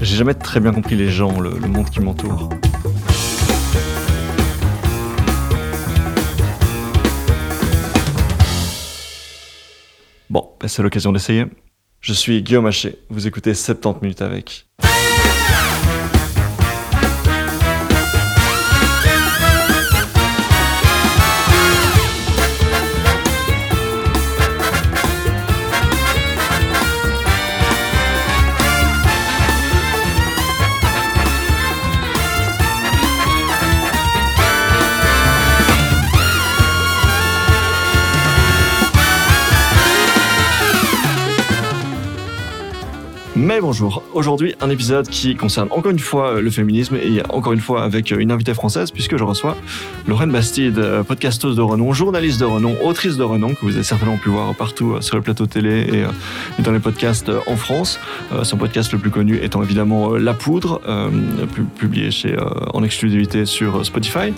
J'ai jamais très bien compris les gens, le, monde qui m'entoure. Bon, ben, c'est l'occasion d'essayer. Je suis Guillaume Haché, vous écoutez 70 minutes avec. Bonjour, aujourd'hui un épisode qui concerne encore une fois le féminisme et encore une fois avec une invitée française puisque je reçois Lorraine Bastide, podcasteuse de renom, journaliste de renom, autrice de renom que vous avez certainement pu voir partout sur le plateau télé et dans les podcasts en France. Son podcast le plus connu étant évidemment La Poudre, publié en exclusivité sur Spotify.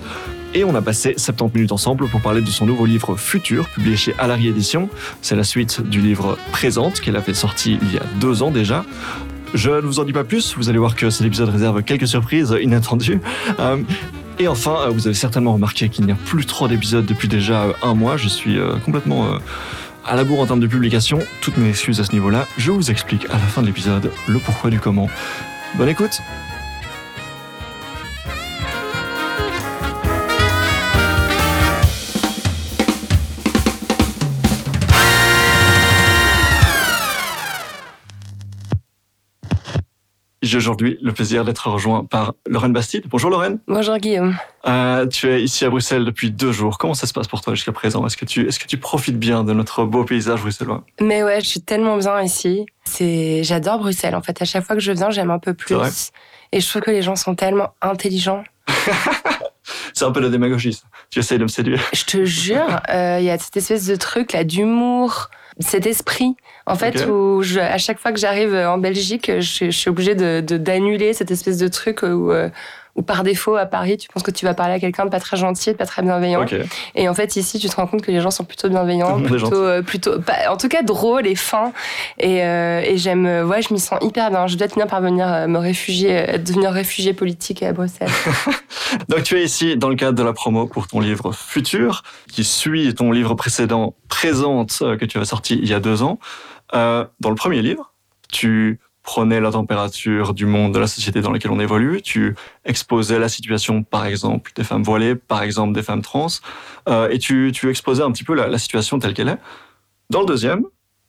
Et on a passé 70 minutes ensemble pour parler de son nouveau livre Futur, publié chez Alary Édition. C'est la suite du livre Présente, qu'elle avait sorti il y a deux ans déjà. Je ne vous en dis pas plus, vous allez voir que cet épisode réserve quelques surprises inattendues. Euh, et enfin, vous avez certainement remarqué qu'il n'y a plus trop d'épisodes depuis déjà un mois. Je suis complètement à la bourre en termes de publication. Toutes mes excuses à ce niveau-là. Je vous explique à la fin de l'épisode le pourquoi du comment. Bonne écoute J'ai aujourd'hui le plaisir d'être rejoint par Lorraine Bastide. Bonjour Lorraine. Bonjour Guillaume. Euh, tu es ici à Bruxelles depuis deux jours. Comment ça se passe pour toi jusqu'à présent? Est-ce que, tu, est-ce que tu profites bien de notre beau paysage bruxellois? Mais ouais, je suis tellement bien ici. C'est, j'adore Bruxelles en fait. À chaque fois que je viens, j'aime un peu plus. Et je trouve que les gens sont tellement intelligents. C'est un peu la démagogie. Tu essayes de me séduire. Je te jure, il euh, y a cette espèce de truc là d'humour, cet esprit en fait, où je, à chaque fois que j'arrive en Belgique, je, je suis obligée de d'annuler cette espèce de truc où, euh, où par défaut à Paris, tu penses que tu vas parler à quelqu'un de pas très gentil, de pas très bienveillant. Et en fait, ici, tu te rends compte que les gens sont plutôt bienveillants, plutôt, euh, plutôt, en tout cas drôles et fins. Et, euh, et j'aime, euh, ouais, je m'y sens hyper bien. Je dois finir par venir me réfugier, devenir réfugié politique à Bruxelles. Donc, tu es ici dans le cadre de la promo pour ton livre Futur, qui suit ton livre précédent, Présente, que tu as sorti il y a deux ans. Euh, dans le premier livre, tu prenais la température du monde, de la société dans laquelle on évolue, tu exposais la situation, par exemple, des femmes voilées, par exemple, des femmes trans, euh, et tu, tu exposais un petit peu la, situation telle qu'elle est. Dans le deuxième,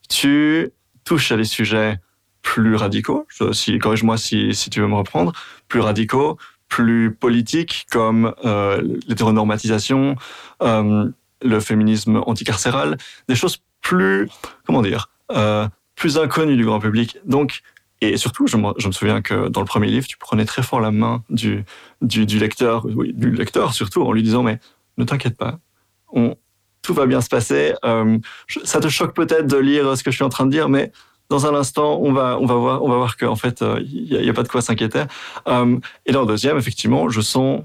tu touches à des sujets plus radicaux, si, corrige-moi si, si tu veux me reprendre, plus radicaux, plus politiques, comme euh, l'hétéronormatisation, euh, le féminisme anticarcéral, des choses plus, comment dire, euh, plus inconnu du grand public. Donc, et surtout, je me, souviens que dans le premier livre, tu prenais très fort la main du, lecteur, du lecteur surtout, en lui disant mais ne t'inquiète pas, tout va bien se passer. Euh, ça te choque peut-être de lire ce que je suis en train de dire, mais dans un instant, on va, voir, qu'en fait, il euh, n'y a, pas de quoi s'inquiéter. Euh, et dans le deuxième, effectivement, je sens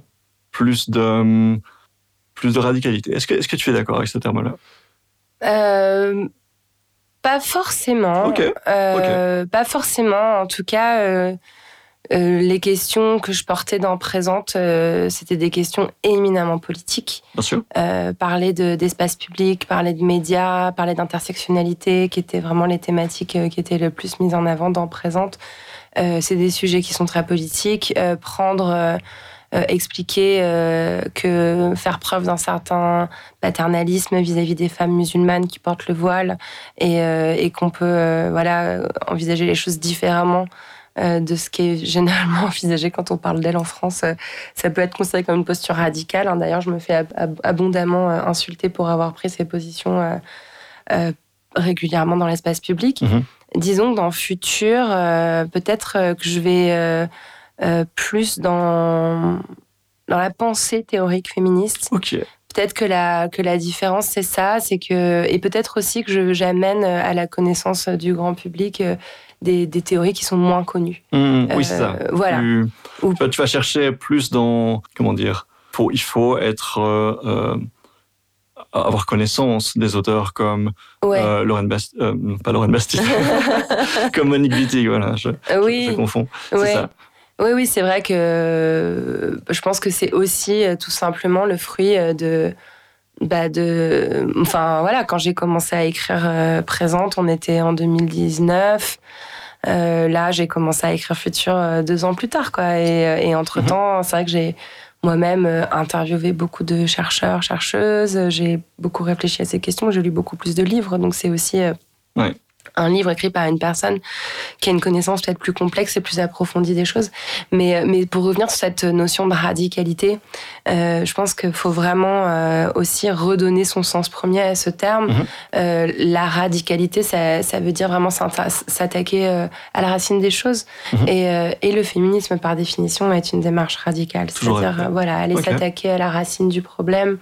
plus de, radicalité. Est-ce que, tu es d'accord avec ce terme-là? Pas forcément. Euh, Pas forcément. En tout cas, euh, euh, les questions que je portais dans Présente, euh, c'était des questions éminemment politiques. Bien sûr. Euh, parler d'espace public, parler de médias, parler d'intersectionnalité, qui étaient vraiment les thématiques qui étaient le plus mises en avant dans Présente. C'est des sujets qui sont très politiques. prendre euh, expliquer euh, que faire preuve d'un certain paternalisme vis-à-vis des femmes musulmanes qui portent le voile et, euh, et qu'on peut voilà envisager les choses différemment de ce qui est généralement envisagé quand on parle d'elle en France. Ça peut être considéré comme une posture radicale. Hein. D'ailleurs, je me fais abondamment insulter pour avoir pris ces positions régulièrement dans l'espace public. Mmh. Disons que dans le futur, peut-être que je vais euh, plus dans, dans la pensée théorique féministe. Peut-être que la, que la différence, c'est ça, c'est que, et peut-être aussi que j'amène à la connaissance du grand public euh, des, des théories qui sont moins connues. Mmh, oui, c'est ça. Euh, voilà. Tu, tu, vas chercher plus dans, comment dire, faut, il faut être avoir connaissance des auteurs comme ouais. Lauren Bast pas Lauren Bastille, comme Monique Wittig, voilà, je, oui. je, confonds. C'est ça. Oui, oui, c'est vrai que je pense que c'est aussi tout simplement le fruit de bah de enfin voilà quand j'ai commencé à écrire présente on était en 2019 euh, là, j'ai commencé à écrire Futur euh, deux ans plus tard, quoi. Et, euh, entre-temps, mhm. c'est vrai que j'ai moi-même interviewé beaucoup de chercheurs, chercheuses. J'ai beaucoup réfléchi à ces questions. J'ai lu beaucoup plus de livres. Donc, c'est aussi un livre écrit par une personne qui a une connaissance peut-être plus complexe et plus approfondie des choses. Mais, euh, mais pour revenir sur cette notion de radicalité, euh, je pense qu'il faut vraiment euh, aussi redonner son sens premier à ce terme. Mhm. Euh, la radicalité, ça, ça, veut dire vraiment s'attaquer à la racine des choses. Mhm. et, et, le féminisme, par définition, est une démarche radicale. C'est-à-dire, voilà, aller s'attaquer à la racine du problème.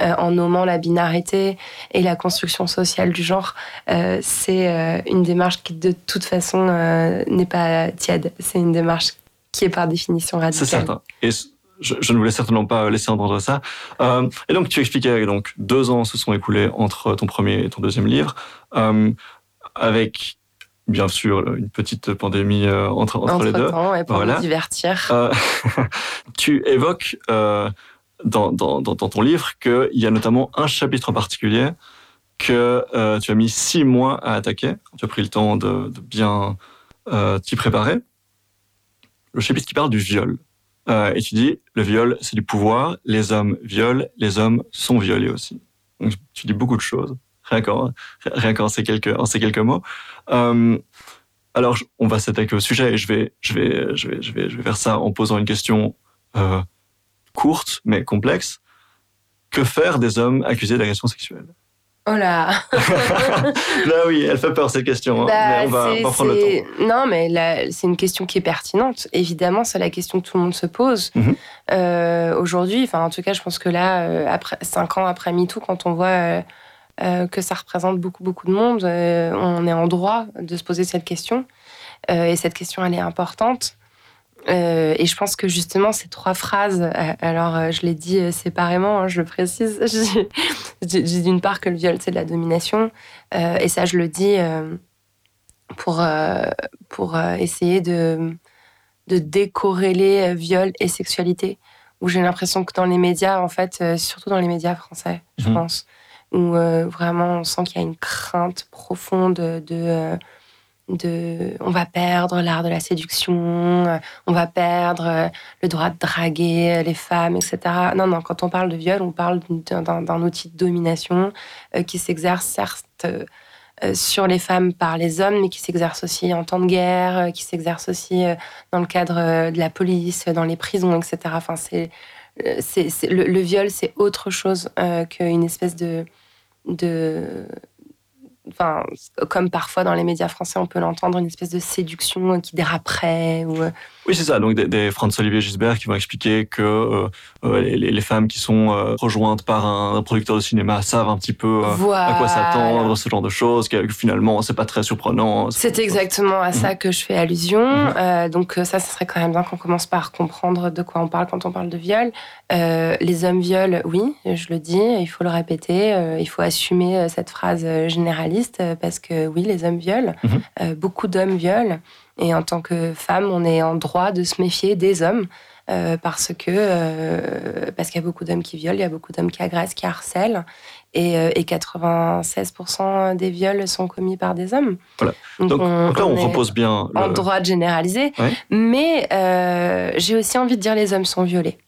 Euh, en nommant la binarité et la construction sociale du genre, euh, c'est euh, une démarche qui de toute façon n'est pas tiède. C'est une démarche qui est par définition radicale. C'est certain. Et je, ne voulais certainement pas laisser entendre ça. et donc, tu expliquais donc deux ans se sont écoulés entre ton premier et ton deuxième livre, avec bien sûr une petite pandémie entre, entre, les deux. Temps, pour voilà. divertir. tu évoques dans, ton livre qu'il y a notamment un chapitre en particulier que euh, tu as mis six mois à attaquer. Tu as pris le temps de, bien euh, t'y préparer. Le chapitre qui parle du viol. Euh, et tu dis, le viol, c'est du pouvoir. Les hommes violent, les hommes sont violés aussi. Donc, tu dis beaucoup de choses, rien qu'en, ces quelques, ces quelques mots. Alors, on va s'attaquer au sujet et je vais, je vais, je vais, je vais, je vais faire ça en posant une question courte mais complexe. Que faire des hommes accusés d'agression sexuelle? Oh là Là oui, elle fait peur cette question. Hein. Bah, mais on va, prendre le temps. Non, mais c'est une question qui est pertinente. Évidemment, c'est la question que tout le monde se pose. Mhm. Euh, aujourd'hui, enfin en tout cas, je pense que là, euh, après cinq ans après MeToo, quand on voit euh, que ça représente beaucoup beaucoup de monde, on est en droit de se poser cette question. et cette question, elle est importante. Euh, et je pense que justement, ces trois phrases, euh, alors euh, je l'ai dit séparément, hein, je le précise. J'ai dit d'une part que le viol, c'est de la domination. et ça, je le dis pour, pour essayer de, de décorréler viol et sexualité. Où j'ai l'impression que dans les médias, en fait, surtout dans les médias français, je mhm. pense, où vraiment on sent qu'il y a une crainte profonde de on va perdre l'art de la séduction, euh, on va perdre euh, le droit de draguer les femmes, etc. Non, non, quand on parle de viol, on parle d'un outil de domination euh, qui s'exerce certes sur les femmes par les hommes, mais qui s'exerce aussi en temps de guerre, qui s'exerce aussi dans le cadre de la police, dans les prisons, etc. Enfin, c'est, le, viol, c'est autre chose qu'une espèce de comme parfois dans les médias français, on peut l'entendre, une espèce de séduction qui déraperait. Ou... Euh. Oui, c'est ça. Donc, des, des Franz-Olivier Gisbert qui vont expliquer que euh, euh, les, les, femmes qui sont rejointes par un, producteur de cinéma savent un petit peu à quoi s'attendre, ce genre de choses, que, finalement, c'est pas très surprenant. C'est exactement à ça mhm. que je fais allusion. Mhm. donc, ça, ce serait quand même bien qu'on commence par comprendre de quoi on parle quand on parle de viol. les hommes violent, oui, je le dis, il faut le répéter, il faut assumer cette phrase généraliste euh, parce que oui, les hommes violent, mhm. euh, beaucoup d'hommes violent. Et en tant que femme, on est en droit de se méfier des hommes. Euh, parce que parce qu'il y a beaucoup d'hommes qui violent, il y a beaucoup d'hommes qui agressent, qui harcèlent, et, et 96% des viols sont commis par des hommes. Voilà. Donc, là, on, repose bien. En droit de généraliser, mais j'ai aussi envie de dire les hommes sont violés.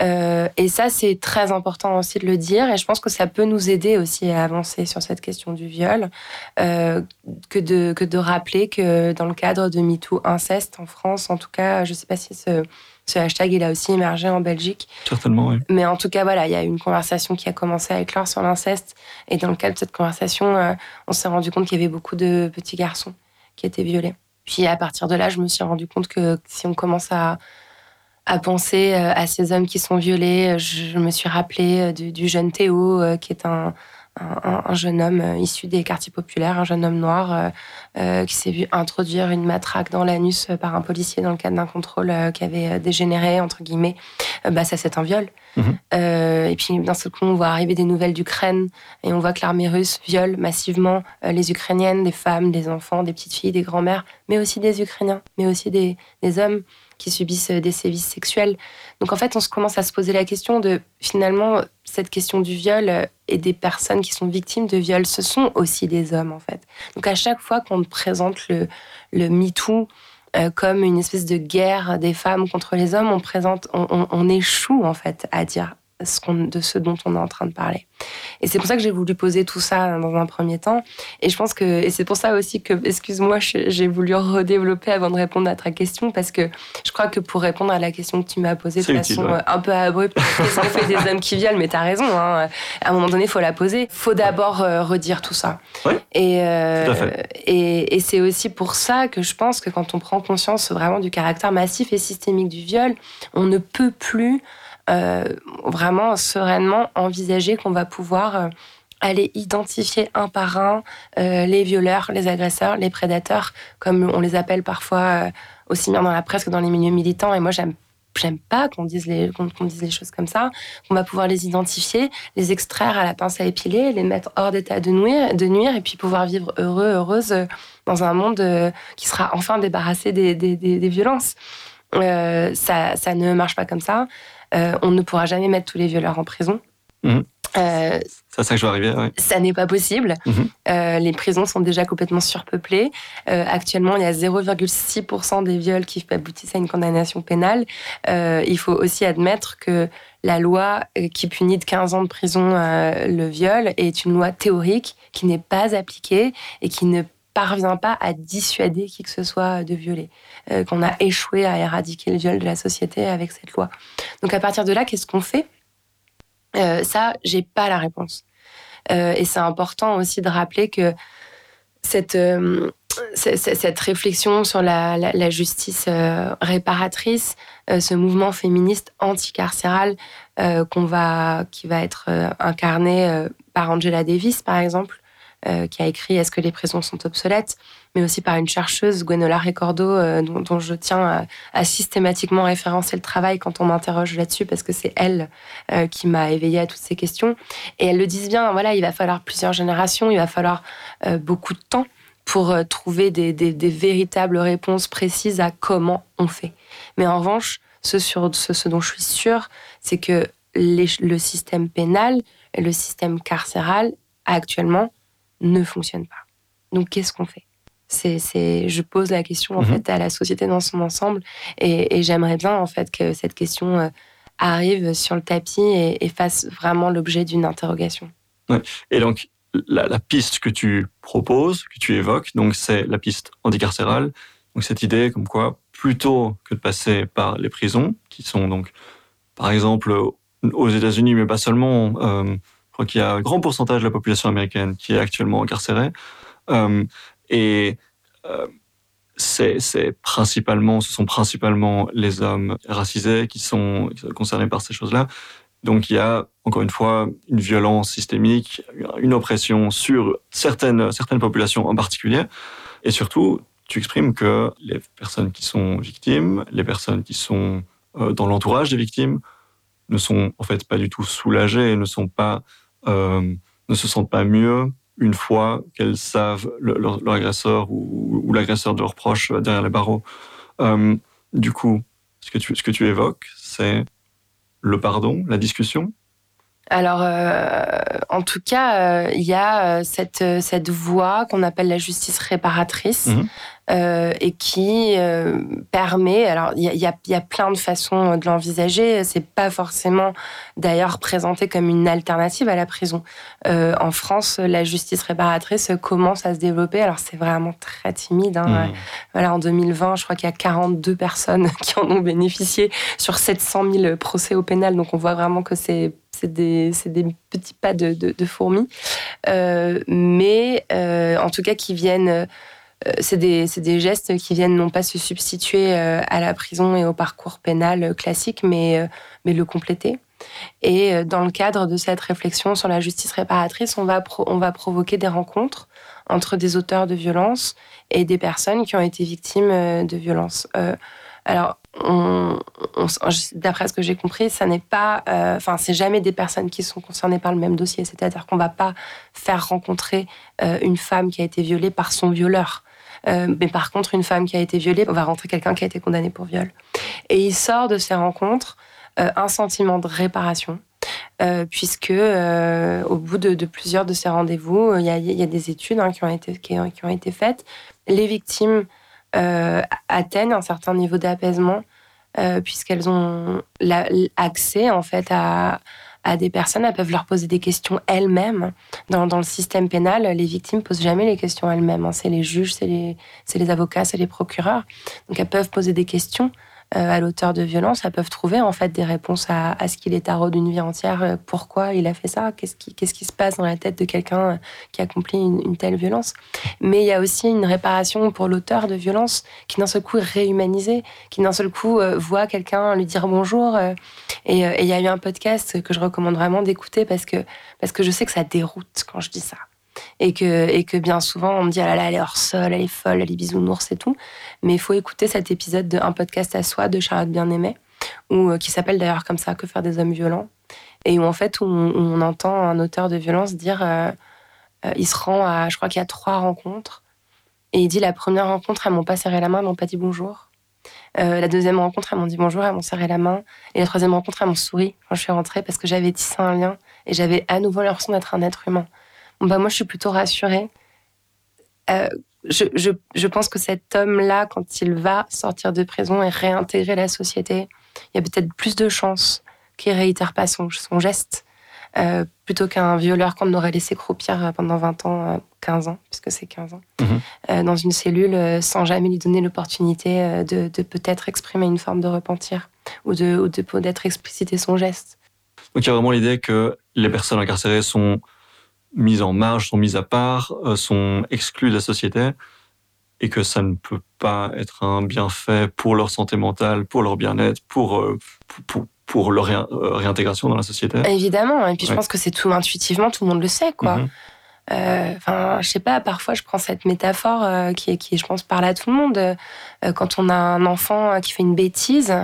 Euh, et ça, c'est très important aussi de le dire. Et je pense que ça peut nous aider aussi à avancer sur cette question du viol, euh, que, de, que de rappeler que dans le cadre de MeToo inceste en France, en tout cas, je ne sais pas si ce, ce hashtag il a aussi émergé en Belgique. Certainement, oui. Mais en tout cas, voilà, il y a une conversation qui a commencé à éclore sur l'inceste. Et dans le cadre de cette conversation, euh, on s'est rendu compte qu'il y avait beaucoup de petits garçons qui étaient violés. Puis à partir de là, je me suis rendu compte que si on commence à à penser euh, à ces hommes qui sont violés. Je, me suis rappelé euh, du, jeune Théo, euh, qui est un, un, jeune homme issu des quartiers populaires, un jeune homme noir euh, qui s'est vu introduire une matraque dans l'anus par un policier dans le cadre d'un contrôle qui avait dégénéré, entre guillemets, bah, ça c'est un viol. Mhm. et puis d'un seul coup, on voit arriver des nouvelles d'Ukraine et on voit que l'armée russe viole massivement les Ukrainiennes, des femmes, des enfants, des petites filles, des grands-mères, mais aussi des Ukrainiens, mais aussi des, des hommes qui subissent des sévices sexuels. Donc en fait, on se commence à se poser la question de finalement cette question du viol et des personnes qui sont victimes de viol, ce sont aussi des hommes en fait. Donc à chaque fois qu'on présente le, le MeToo euh, comme une espèce de guerre des femmes contre les hommes, on présente, on échoue en fait à dire de ce dont on est en train de parler. Et c'est pour ça que j'ai voulu poser tout ça dans un premier temps. Et je pense que, et c'est pour ça aussi que, excuse-moi, j'ai voulu redévelopper avant de répondre à ta question, parce que je crois que pour répondre à la question que tu m'as posée de façon euh, un peu abrupte, qu'est-ce qu'on fait des hommes qui violent? Mais tu as raison, hein. à un moment donné, il faut la poser. Il faut d'abord euh, redire tout ça. et, euh, et, et c'est aussi pour ça que je pense que quand on prend conscience vraiment du caractère massif et systémique du viol, on ne peut plus vraiment sereinement envisager qu'on va pouvoir euh, aller identifier un par un euh, les violeurs, les agresseurs, les prédateurs, comme on les appelle parfois aussi bien dans la presse que dans les milieux militants. Et moi, j'aime j'aime pas qu'on dise les qu'on choses comme ça. On va pouvoir les identifier, les extraire à la pince à épiler, les mettre hors d'état de nuire, de nuire, et puis pouvoir vivre heureux, heureuse dans un monde qui sera enfin débarrassé des, des, des, violences. ça, ça ne marche pas comme ça. Euh, on ne pourra jamais mettre tous les violeurs en prison. Mhm. Euh, c'est ça que je vais arriver. Ça n'est pas possible. Mhm. Euh, les prisons sont déjà complètement surpeuplées. actuellement, il y a 0,6% des viols qui aboutissent à une condamnation pénale. il faut aussi admettre que la loi qui punit de 15 ans de prison le viol est une loi théorique qui n'est pas appliquée et qui ne parvient pas à dissuader qui que ce soit de violer, euh, qu'on a échoué à éradiquer le viol de la société avec cette loi. Donc à partir de là, qu'est-ce qu'on fait? Euh, Ça, j'ai pas la réponse. Euh, et c'est important aussi de rappeler que cette, euh, cette réflexion sur la, justice réparatrice, ce mouvement féministe anticarcéral qu'on va, qui va être incarné par Angela Davis, par exemple, euh, qui a écrit Est-ce que les prisons sont obsolètes mais aussi par une chercheuse, Gwenola Ricordo, euh, dont, je tiens à, systématiquement référencer le travail quand on m'interroge là-dessus, parce que c'est elle euh, qui m'a éveillée à toutes ces questions. Et elle le dit bien, voilà, il va falloir plusieurs générations, il va falloir beaucoup de temps pour trouver des, véritables réponses précises à comment on fait. Mais en revanche, ce, dont je suis sûre, c'est que le système pénal le système carcéral, actuellement, ne fonctionne pas. Donc qu'est-ce qu'on fait? C'est, je pose la question en mhm. fait à la société dans son ensemble et, j'aimerais bien en fait que cette question euh, arrive sur le tapis et, fasse vraiment l'objet d'une interrogation. Et donc la, piste que tu proposes, que tu évoques, donc c'est la piste anticarcérale. Donc cette idée comme quoi plutôt que de passer par les prisons, qui sont donc par exemple aux États-Unis, mais pas seulement, euh, crois qu'il y a un grand pourcentage de la population américaine qui est actuellement incarcérée. Euh, et euh, c'est principalement, ce sont principalement les hommes racisés qui sont concernés par ces choses-là. Donc il y a encore une fois une violence systémique, une oppression sur certaines, certaines populations en particulier. Et surtout, tu exprimes que les personnes qui sont victimes, les personnes qui sont euh, dans l'entourage des victimes, ne sont en fait pas du tout soulagées, ne sont pas ne se sentent pas mieux une fois qu'elles savent leur, agresseur ou, l'agresseur de leurs proches derrière les barreaux. Euh, du coup, ce que tu évoques, c'est le pardon, la discussion alors, euh, en tout cas, il y a cette, cette voie qu'on appelle la justice réparatrice, mhm. Euh, et qui euh, permet. Alors, il y, y a, plein de façons de l'envisager. C'est pas forcément d'ailleurs présenté comme une alternative à la prison. Euh, en France, la justice réparatrice commence à se développer. Alors, c'est vraiment très timide. Hein. Mmh. Voilà, en 2020, je crois qu'il y a 42 personnes qui en ont bénéficié sur 700 000 procès au pénal. Donc, on voit vraiment que c'est c'est des, petits pas de, fourmis, mais en tout cas qui viennent euh, c'est des, gestes qui viennent non pas se substituer euh, à la prison et au parcours pénal classique, mais, euh, mais le compléter. Et dans le cadre de cette réflexion sur la justice réparatrice, on va, on va provoquer des rencontres entre des auteurs de violences et des personnes qui ont été victimes de violences. Alors, d'après ce que j'ai compris, ça n'est pas, euh, enfin, c'est jamais des personnes qui sont concernées par le même dossier. C'est-à-dire qu'on va pas faire rencontrer euh, une femme qui a été violée par son violeur. Euh, mais par contre, une femme qui a été violée, on va rentrer quelqu'un qui a été condamné pour viol. Et il sort de ces rencontres un sentiment de réparation. puisque au bout de, plusieurs de ces rendez-vous, il y, a, des études hein, qui, ont été, faites. Les victimes euh, atteignent un certain niveau d'apaisement euh, puisqu'elles ont accès en fait à, des personnes, elles peuvent leur poser des questions elles-mêmes. Dans, le système pénal, les victimes posent jamais les questions elles-mêmes. Hein. C'est les juges, c'est les, les, avocats, c'est les procureurs. Donc elles peuvent poser des questions euh, à l'auteur de violence, elles peuvent trouver en fait des réponses à, ce qu'il est tarot d'une vie entière, euh, pourquoi il a fait ça, qu'est-ce qui, qui se passe dans la tête de quelqu'un euh, qui accomplit une, une, telle violence. Mais il y a aussi une réparation pour l'auteur de violence qui d'un seul coup est réhumanisé, qui d'un seul coup voit quelqu'un lui dire bonjour. et il y a eu un podcast que je recommande vraiment d'écouter parce que, parce que je sais que ça déroute quand je dis ça et que, bien souvent on me dit ah elle est hors sol, elle est folle, elle est bisounours et tout. Mais il faut écouter cet épisode de Un podcast à soi de Charlotte Bien-Aimée, ou qui s'appelle d'ailleurs comme ça Que faire des hommes violents, et où en fait on, entend un auteur de violence dire euh, euh, il se rend à je crois qu'il y a trois rencontres et il dit la première rencontre elles m'ont pas serré la main, elles m'ont pas dit bonjour. Euh, la deuxième rencontre, elles m'ont dit bonjour, elles m'ont serré la main. Et la troisième rencontre, elles m'ont souri quand je suis rentrée parce que j'avais tissé un lien et j'avais à nouveau l'impression d'être un être humain. Bah, moi, je suis plutôt rassurée. Euh, je, pense que cet homme-là, quand il va sortir de prison et réintégrer la société, il y a peut-être plus de chances qu'il réitère pas son, geste, euh, plutôt qu'un violeur qu'on aurait laissé croupir pendant 20 ans, 15 ans, puisque c'est 15 ans, mhm. euh, dans une cellule sans jamais lui donner l'opportunité de, peut-être exprimer une forme de repentir ou de, ou de d'être expliciter son geste. Donc il y a vraiment l'idée que les personnes incarcérées sont mises en marge, sont mises à part, euh, sont exclues de la société et que ça ne peut pas être un bienfait pour leur santé mentale, pour leur bien-être, pour, euh, pour, pour, leur euh, réintégration dans la société. Évidemment, et puis je pense que c'est tout intuitivement, tout le monde le sait, quoi. Mhm. Enfin, je sais pas, parfois je prends cette métaphore qui, qui, je pense, parle à tout le monde. quand on a un enfant qui fait une bêtise,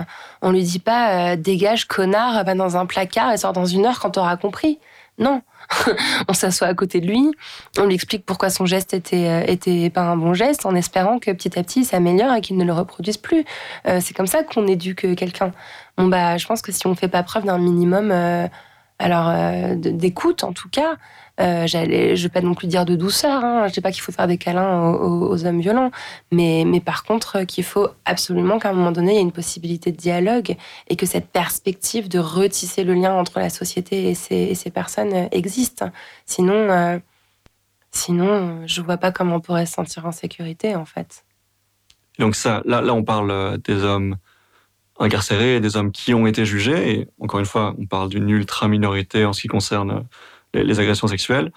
on lui dit pas dégage connard, va dans un placard et sort dans une heure quand t'auras compris. Non, on s'assoit à côté de lui, on lui explique pourquoi son geste était, euh, était pas un bon geste, en espérant que petit à petit il s'améliore et qu'il ne le reproduise plus. Euh, c'est comme ça qu'on éduque quelqu'un. Bon bah, je pense que si on fait pas preuve d'un minimum, euh, alors d'écoute en tout cas, euh, j'allais, je vais pas non plus dire de douceur. Hein. Je dis pas qu'il faut faire des câlins aux, hommes violents, mais, mais par contre qu'il faut absolument qu'à un moment donné il y ait une possibilité de dialogue et que cette perspective de retisser le lien entre la société et ces, personnes euh, existe. Sinon, euh, sinon, je vois pas comment on pourrait se sentir en sécurité en fait. Donc ça, là, là, on parle des hommes incarcérés, des hommes qui ont été jugés. Et encore une fois, on parle d'une ultra minorité en ce qui concerne les, agressions sexuelles.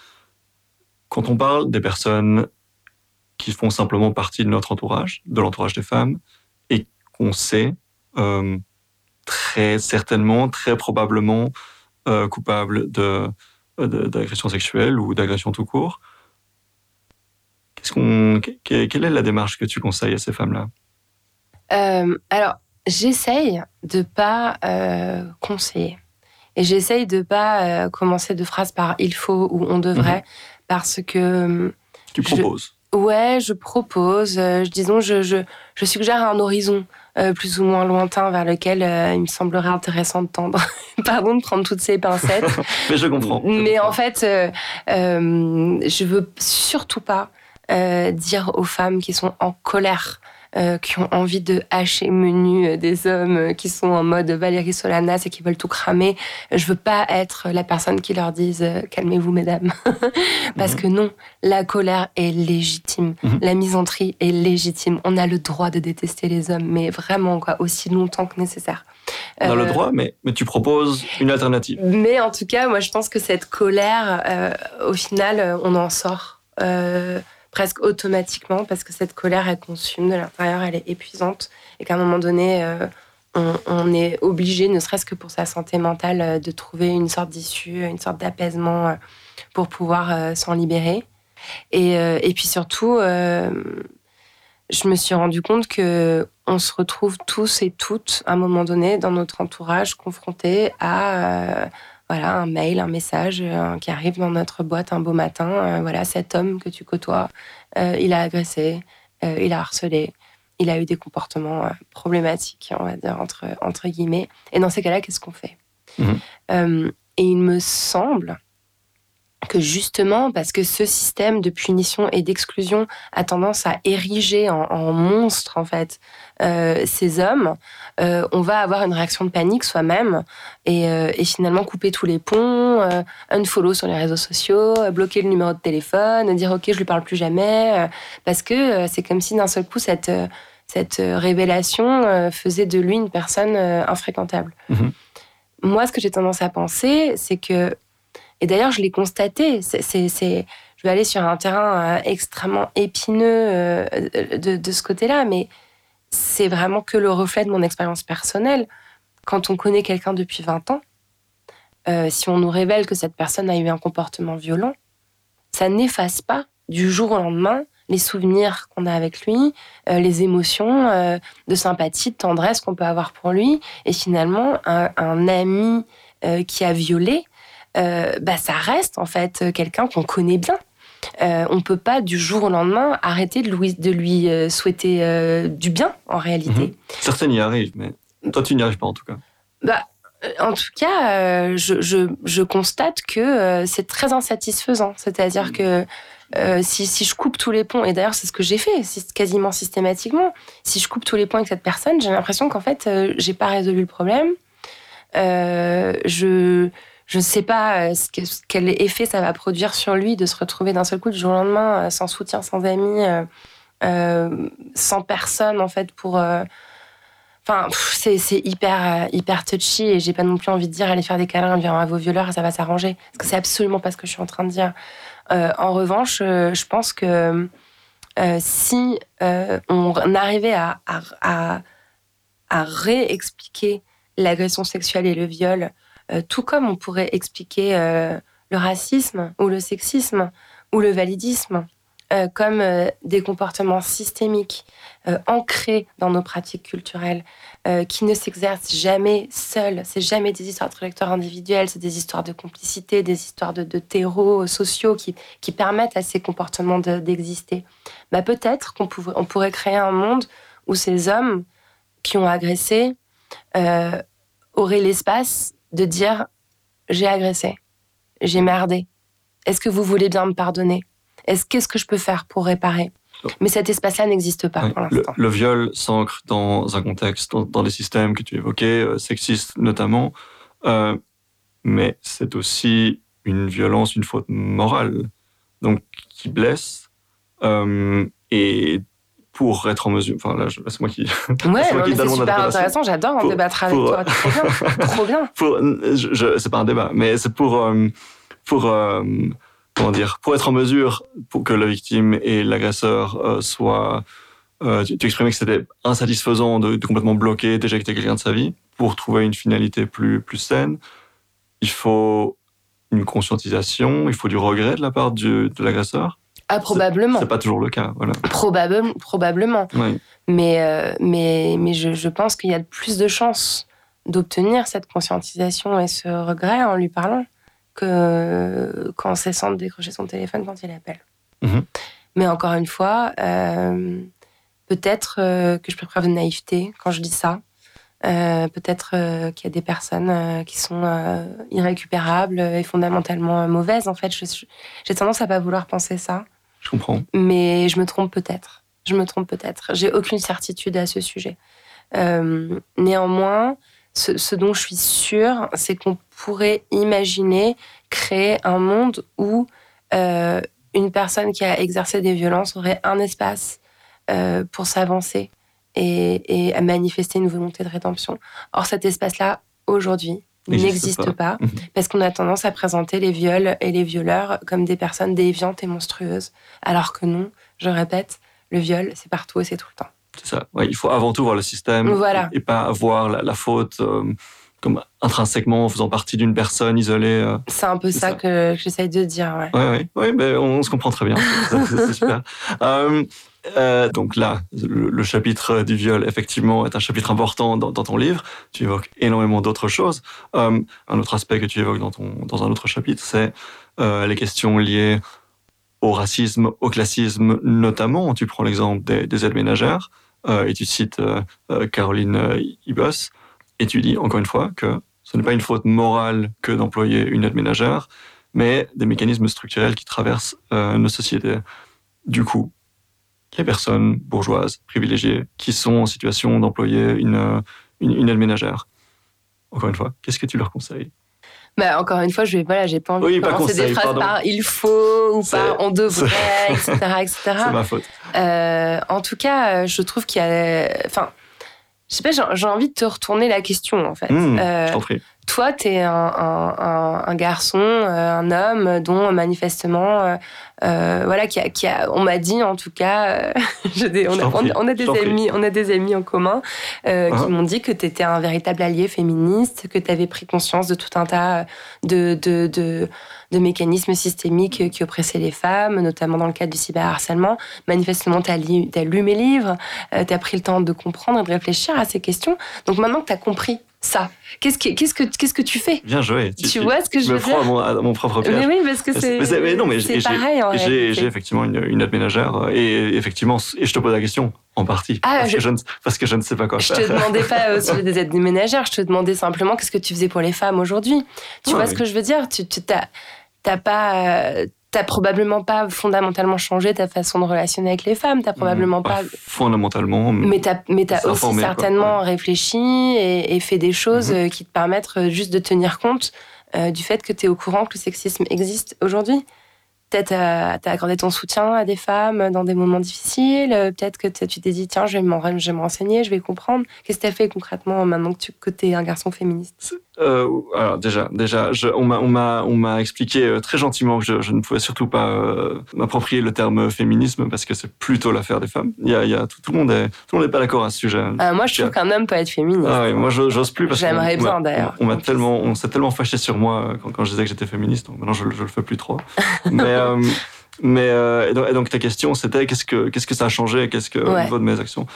Quand on parle des personnes qui font simplement partie de notre entourage, de l'entourage des femmes, et qu'on sait euh, très certainement, très probablement euh, coupables de, d'agression sexuelle ou d'agression tout court, quelle est la démarche que tu conseilles à ces femmes-là? Euh, Alors, j'essaye de pas conseiller. Et j'essaye de pas euh, commencer de phrases par il faut ou on devrait, mhm. parce que. Euh, tu proposes. ouais, je propose. Euh, disons, je, je, je, suggère un horizon plus ou moins lointain vers lequel il me semblerait intéressant de tendre. Pardon de prendre toutes ces pincettes. Mais je comprends. Mais en fait, je veux surtout pas dire aux femmes qui sont en colère euh, qui ont envie de hacher menu euh, des hommes euh, qui sont en mode Valérie Solanas et qui veulent tout cramer. Je veux pas être la personne qui leur dise calmez-vous mesdames parce mhm. que non, la colère est légitime, mhm. la misanthrie est légitime. On a le droit de détester les hommes, mais vraiment quoi, aussi longtemps que nécessaire. On a le droit, mais, mais tu proposes une alternative. Mais en tout cas, moi je pense que cette colère, au final, on en sort presque automatiquement parce que cette colère, elle consume de l'intérieur, elle est épuisante et qu'à un moment donné, euh, on, est obligé, ne serait-ce que pour sa santé mentale, de trouver une sorte d'issue, une sorte d'apaisement pour pouvoir s'en libérer. Et, et, puis surtout, je me suis rendu compte que on se retrouve tous et toutes à un moment donné dans notre entourage confrontés à voilà un mail, un message qui arrive dans notre boîte un beau matin. voilà cet homme que tu côtoies, il a agressé, il a harcelé, il a eu des comportements euh, problématiques, on va dire, entre, entre guillemets. Et dans ces cas-là, qu'est-ce qu'on fait? Mhm. euh, Et il me semble que justement, parce que ce système de punition et d'exclusion a tendance à ériger en, en monstre, en fait, euh, ces hommes, euh, on va avoir une réaction de panique soi-même et, euh, et, finalement couper tous les ponts, unfollow sur les réseaux sociaux, bloquer le numéro de téléphone, dire ok, je lui parle plus jamais, parce que c'est comme si d'un seul coup, cette cette révélation faisait de lui une personne infréquentable. Mhm. Moi, ce que j'ai tendance à penser, c'est que, et d'ailleurs, je l'ai constaté, je vais aller sur un terrain euh, extrêmement épineux de, ce côté-là, mais c'est vraiment que le reflet de mon expérience personnelle. Quand on connaît quelqu'un depuis 20 ans, si on nous révèle que cette personne a eu un comportement violent, ça n'efface pas du jour au lendemain les souvenirs qu'on a avec lui, euh, les émotions euh, de sympathie, de tendresse qu'on peut avoir pour lui. Et finalement, un, ami euh, qui a violé, bah, ça reste en fait quelqu'un qu'on connaît bien. on ne peut pas du jour au lendemain arrêter de lui, de lui souhaiter du bien en réalité. Mhm. Certains y arrivent, mais toi tu n'y arrives pas en tout cas. Bah, en tout cas, je, je, je, constate que c'est très insatisfaisant. C'est-à-dire mhm. que euh, si, si, je coupe tous les ponts, et d'ailleurs c'est ce que j'ai fait quasiment systématiquement, si je coupe tous les ponts avec cette personne, j'ai l'impression qu'en fait euh, j'ai pas résolu le problème. Euh, je je ne sais pas ce quel effet ça va produire sur lui de se retrouver d'un seul coup du jour au lendemain sans soutien, sans amis, sans personne en fait pour. Enfin, c'est hyper hyper touchy et j'ai pas non plus envie de dire allez faire des câlins, viens à vos violeurs ça va s'arranger parce que c'est absolument pas ce que je suis en train de dire. Euh, en revanche, euh, je pense que euh, si on arrivait à, réexpliquer l'agression sexuelle et le viol, tout comme on pourrait expliquer le racisme ou le sexisme ou le validisme, euh, comme euh, des comportements systémiques euh, ancrés dans nos pratiques culturelles, qui ne s'exercent jamais seuls. C'est jamais des histoires de trajectoire individuelles, c'est des histoires de complicité, des histoires de, de terreaux sociaux qui, permettent à ces comportements d'exister. bah, Peut-être qu'on on pourrait créer un monde où ces hommes qui ont agressé auraient l'espace de dire j'ai agressé, j'ai merdé. Est-ce que vous voulez bien me pardonner? Est-ce qu'est-ce que je peux faire pour réparer? Mais cet espace-là n'existe pas pour l'instant. Le, viol s'ancre dans un contexte, dans, des systèmes que tu évoquais, euh, sexistes notamment, euh, mais c'est aussi une violence, une faute morale, donc qui blesse. Euh, et pour être en mesure, enfin là, c'est moi qui. Ouais, c'est super intéressant. J'adore en débattre avec toi. Trop bien, trop bien. Pour, je, c'est pas un débat, mais c'est pour pour comment dire, pour être en mesure pour que la victime et l'agresseur euh, soient. Euh, tu, exprimais que c'était insatisfaisant de, complètement bloquer, d'éjecter quelqu'un de sa vie. Pour trouver une finalité plus, plus saine, il faut une conscientisation, il faut du regret de la part de l'agresseur. Ah, probablement. C'est pas toujours le cas, voilà. Probable, probablement. Oui. Mais, euh, mais, mais je, je pense qu'il y a plus de chances d'obtenir cette conscientisation et ce regret en lui parlant que quand cessant de décrocher son téléphone quand il appelle. Mhm. Mais encore une fois, euh, peut-être euh, que je peux preuve de naïveté quand je dis ça. Euh, peut-être qu'il y a des personnes qui sont irrécupérables et fondamentalement mauvaises. En fait, j'ai tendance à pas vouloir penser ça. Je comprends. Mais je me trompe peut-être. Je me trompe peut-être. J'ai aucune certitude à ce sujet. néanmoins, ce, dont je suis sûre, c'est qu'on pourrait imaginer créer un monde où euh, une personne qui a exercé des violences aurait un espace euh, pour s'avancer et, et, à manifester une volonté de rédemption. Or, cet espace-là, aujourd'hui, n'existe pas, mhm. parce qu'on a tendance à présenter les viols et les violeurs comme des personnes déviantes et monstrueuses, alors que non, je répète, le viol, c'est partout et c'est tout le temps. C'est ça. Ouais, il faut avant tout voir le système Voilà. et, et pas voir la, la faute euh, comme intrinsèquement faisant partie d'une personne isolée. euh. C'est un peu ça, ça. que, j'essaye de dire. Ouais. Ouais, ouais, ouais, ben, on se comprend très bien. C'est- super. Euh, euh, donc là, le, le chapitre du viol, effectivement, est un chapitre important dans, dans ton livre. Tu évoques énormément d'autres choses. Euh, un autre aspect que tu évoques dans, ton, dans un autre chapitre, c'est euh, les questions liées au racisme, au classisme, notamment. Tu prends l'exemple des, des aides ménagères et tu cites Caroline Ibos et tu dis encore une fois que ce n'est pas une faute morale que d'employer une aide ménagère, mais des mécanismes structurels qui traversent euh, nos sociétés. Du coup, les personnes bourgeoises, privilégiées, qui sont en situation d'employer une, une, une aide ménagère. Encore une fois, qu'est-ce que tu leur conseilles? Bah, encore une fois, je vais, voilà, j'ai pas envie Oui, de commencer des conseil, phrases pardon. par il faut ou par on devrait, etc., etc. C'est ma faute. Euh, en tout cas, euh, je trouve qu'il y a. Enfin, je sais pas, j'ai envie de te retourner la question, en fait. Mmh, Euh, Je toi, tu es un, un- un- un garçon, euh, un homme dont manifestement, euh, euh, voilà, qui a, qui a- on m'a dit en tout cas, euh, on, a, on des amis, on a des amis en commun euh, qui m'ont dit que tu étais un véritable allié féministe, que tu avais pris conscience de tout un tas de, de, de, de mécanismes systémiques qui oppressaient les femmes, notamment dans le cadre du cyberharcèlement. Manifestement, tu as, lu mes livres, tu as pris le temps de comprendre et de réfléchir à ces questions. Donc maintenant que tu as compris ça, qu'est-ce que, qu'est-ce, que, qu'est-ce que tu fais? Bien joué. tu vois ce que je me veux dire? à mon, à mon propre piège. Mais oui, parce que c'est, pareil J'ai effectivement une, une aide ménagère euh, et effectivement, et je te pose la question en partie Ah, parce, je- que je ne, parce que je ne sais pas quoi Je faire. te demandais pas au sujet des aides ménagères, je te demandais simplement qu'est-ce que tu faisais pour les femmes aujourd'hui. Tu vois oui. ce que je veux dire? Tu tu- t'as t'as pas euh, t'as probablement pas fondamentalement changé ta façon de relationner avec les femmes. T'as probablement Mmh, pas. fondamentalement. Mais t'as mais t'as aussi informé, quoi. certainement réfléchi et, et fait des choses Mhm. euh, qui te permettent euh, juste de tenir compte euh, du fait que tu es au courant que le sexisme existe aujourd'hui. Peut-être euh, t'as accordé ton soutien à des femmes dans des moments difficiles. Peut-être que tu t'es dit tiens je vais m'en- je vais me renseigner, je vais comprendre. Qu'est-ce que t'as fait concrètement maintenant que tu que t'es un garçon féministe? Euh, alors déjà, déjà, je- on m'a, on m'a, on m'a expliqué euh, très gentiment que je, je ne pouvais surtout pas euh, m'approprier le terme féminisme parce que c'est plutôt l'affaire des femmes. Il y a, il y a tout, tout le monde est, tout le monde n'est pas d'accord à ce sujet. Euh, Moi je trouve qu'un homme peut être féministe. Ah ouais, moi j'ose plus parce que J'aimerais on m'a- bien, d'ailleurs. On m'a tellement, on s'est tellement fâché sur moi euh, quand, quand je disais que j'étais féministe. Donc maintenant je, je le fais plus trop. mais euh, mais euh, et donc, et donc ta question c'était qu'est-ce que qu'est-ce que ça a changé, qu'est-ce que au Ouais. niveau de mes actions?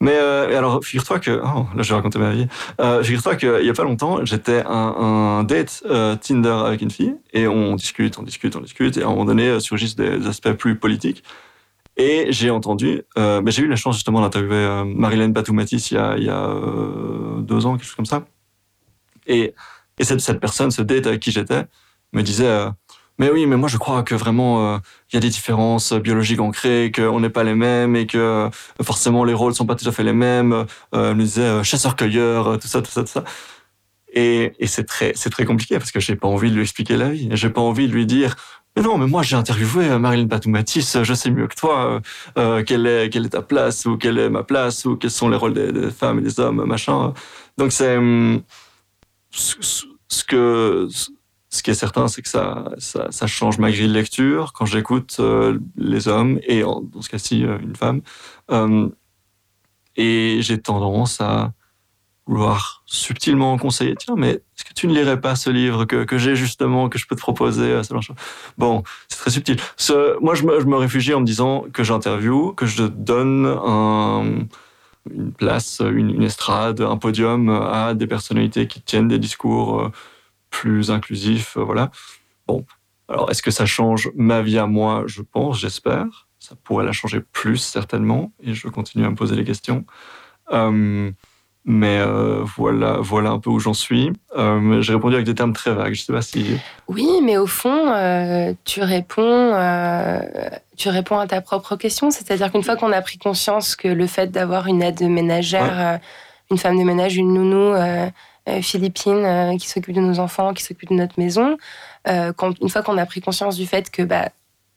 Mais euh, alors figure-toi que oh, là je vais raconter ma vie. Euh, figure-toi qu'il y a pas longtemps j'étais un, un date euh, Tinder avec une fille et on discute, on discute, on discute et à un moment donné surgissent des aspects plus politiques. Et j'ai entendu, ben, j'ai eu la chance justement d'interviewer Marilyn Batoumatis il y a, il y a deux ans, quelque chose comme ça. Et, et cette, personne, ce date avec qui j'étais, me disait Mais oui, mais moi je crois que vraiment euh, il y a des différences biologiques ancrées, qu'on n'est pas les mêmes et que euh, forcément les rôles sont pas tout à fait les mêmes. Euh, elle me disait euh, chasseur-cueilleur, euh, tout ça, tout ça, tout ça. Et, c'est très, c'est très compliqué parce que j'ai pas envie de lui expliquer la vie. J'ai pas envie de lui dire mais non, mais moi j'ai interviewé euh, Marilyn Batoumatis, euh, je sais mieux que toi euh, euh, quelle, est, quelle est ta place ou quelle est ma place ou quels sont les rôles des, femmes et des hommes, machin. Donc c'est hum, ce que ce qui est certain, c'est que ça, change ma grille de lecture quand j'écoute euh, les hommes et dans ce cas-ci euh, une femme. Euh, et j'ai tendance à vouloir subtilement conseiller tiens, mais est-ce que tu ne lirais pas ce livre que, que j'ai justement, que je peux te proposer Bon, c'est très subtil. Moi, je me, réfugie en me disant que j'interviewe, que je donne un- une place, une, estrade, un podium à des personnalités qui tiennent des discours plus inclusifs. euh, voilà. Bon, alors est-ce que ça change ma vie à moi? Je pense, j'espère. Ça pourrait la changer plus, certainement, et je continue à me poser les questions. Euh, mais euh, voilà, voilà un peu où j'en suis. Euh, J'ai répondu avec des termes très vagues. Je sais pas si. Oui, mais au fond, euh, tu réponds, tu réponds à ta propre question. C'est-à-dire qu'une fois qu'on a pris conscience que le fait d'avoir une aide ménagère, une femme de ménage, une nounou philippine euh, qui s'occupe de nos enfants, qui s'occupe de notre maison, euh, quand, une fois qu'on a pris conscience du fait que bah,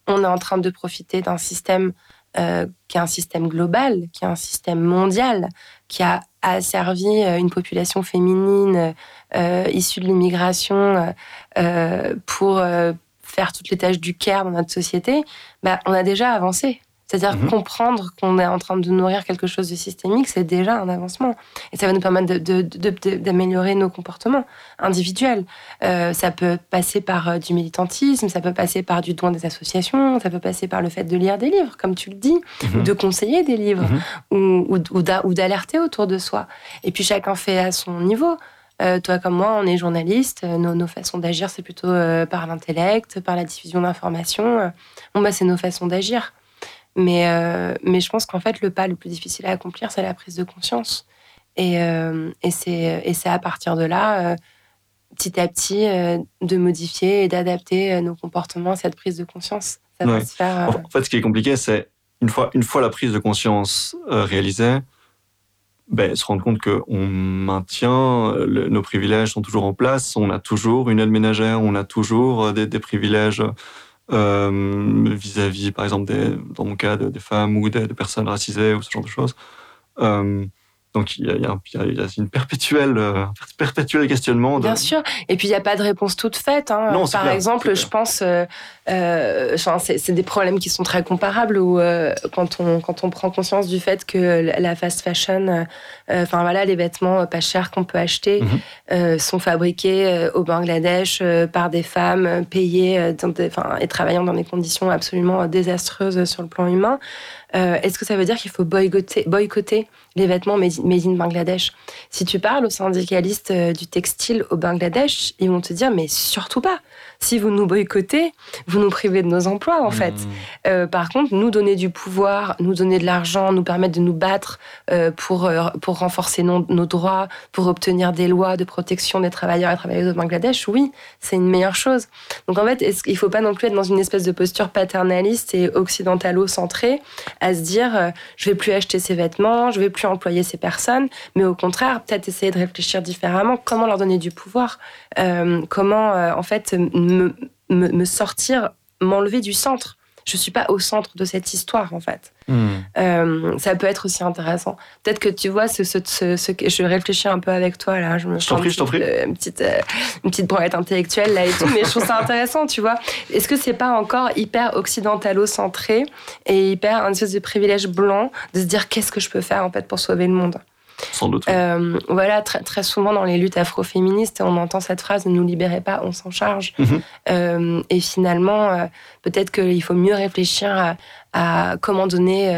on est en train de profiter d'un système euh, qui est un système global, qui est un système mondial, qui a asservi euh, une population féminine euh, issue de l'immigration euh, euh, pour euh, faire toutes les tâches du care dans notre société, bah, on a déjà avancé. C'est-à-dire Mhm. comprendre qu'on est en train de nourrir quelque chose de systémique, c'est déjà un avancement. Et ça va nous permettre d'améliorer nos comportements individuels. Euh, ça peut passer par euh, du militantisme, ça peut passer par du don des associations, ça peut passer par le fait de lire des livres, comme tu le dis, ou Mhm. de conseiller des livres, Mhm. ou, ou- ou d'a- ou d'alerter autour de soi. Et puis chacun fait à son niveau. Euh, toi comme moi, on est journaliste. Nos, nos façons d'agir, c'est plutôt euh, par l'intellect, par la diffusion d'informations. Bon, bah, c'est nos façons d'agir. Mais, euh, mais je pense qu'en fait, le pas le plus difficile à accomplir, c'est la prise de conscience. Et, euh, et c'est à partir de là, euh, petit à petit, euh, de modifier et d'adapter nos comportements à cette prise de conscience. Ça va se faire. En fait, ce qui est compliqué, c'est une fois, une fois la prise de conscience réalisée, ben, se rendre compte qu'on maintient, le- nos privilèges sont toujours en place, on a toujours une aide ménagère, on a toujours des, des privilèges euh, vis-à-vis, par exemple, des, dans mon cas, de- des femmes ou des, des personnes racisées ou ce genre de choses. Donc, il y a, il y a un- il y a- il y a une perpétuelle, euh, perpétuel questionnement. De, Bien sûr. Et puis, il n'y a pas de réponse toute faite. hein. Non, Par clair, exemple, je pense, euh, euh, c'est des problèmes qui sont très comparables où, euh, quand, on, quand on prend conscience du fait que la fast fashion, enfin voilà, les vêtements pas chers qu'on peut acheter Mhm. sont fabriqués au Bangladesh par des femmes payées dans des- et travaillant dans des conditions absolument désastreuses sur le plan humain. Euh, Est-ce que ça veut dire qu'il faut boycotter, boycotter les vêtements made in, Bangladesh? Si tu parles aux syndicalistes euh, du textile au Bangladesh, ils vont te dire mais surtout pas. Si vous nous boycottez, vous nous privez de nos emplois en fait. Mmh. Euh, par contre, nous donner du pouvoir, nous donner de l'argent, nous permettre de nous battre euh, pour, pour renforcer nos, nos droits, pour obtenir des lois de protection des travailleurs et travailleuses au Bangladesh, oui, c'est une meilleure chose. Donc en fait, qu'il ne faut pas non plus être dans une espèce de posture paternaliste et occidentalo-centrée à se dire euh, je vais plus acheter ces vêtements, je vais plus employer ces personnes, mais au contraire, peut-être essayer de réfléchir différemment, comment leur donner du pouvoir, euh, comment euh, en fait me, me, me sortir, m'enlever du centre. Je suis pas au centre de cette histoire en fait. Mmh. Euh, ça peut être aussi intéressant. Peut-être que tu vois, ce, ce, ce, ce que je réfléchis un peu avec toi là. Je me fais prie, je t'en une petite, euh, Une petite, euh, une petite branlette intellectuelle là et tout, mais je trouve ça intéressant, tu vois. Est-ce que c'est pas encore hyper occidentalo-centré et hyper un espèce de privilège blanc de se dire qu'est-ce que je peux faire en fait pour sauver le monde? Sans doute. euh, voilà, très, très souvent dans les luttes afroféministes, on entend cette phrase ne nous libérez pas, on s'en charge. Mhm. Euh, et finalement, euh, peut-être qu'il faut mieux réfléchir à, à comment donner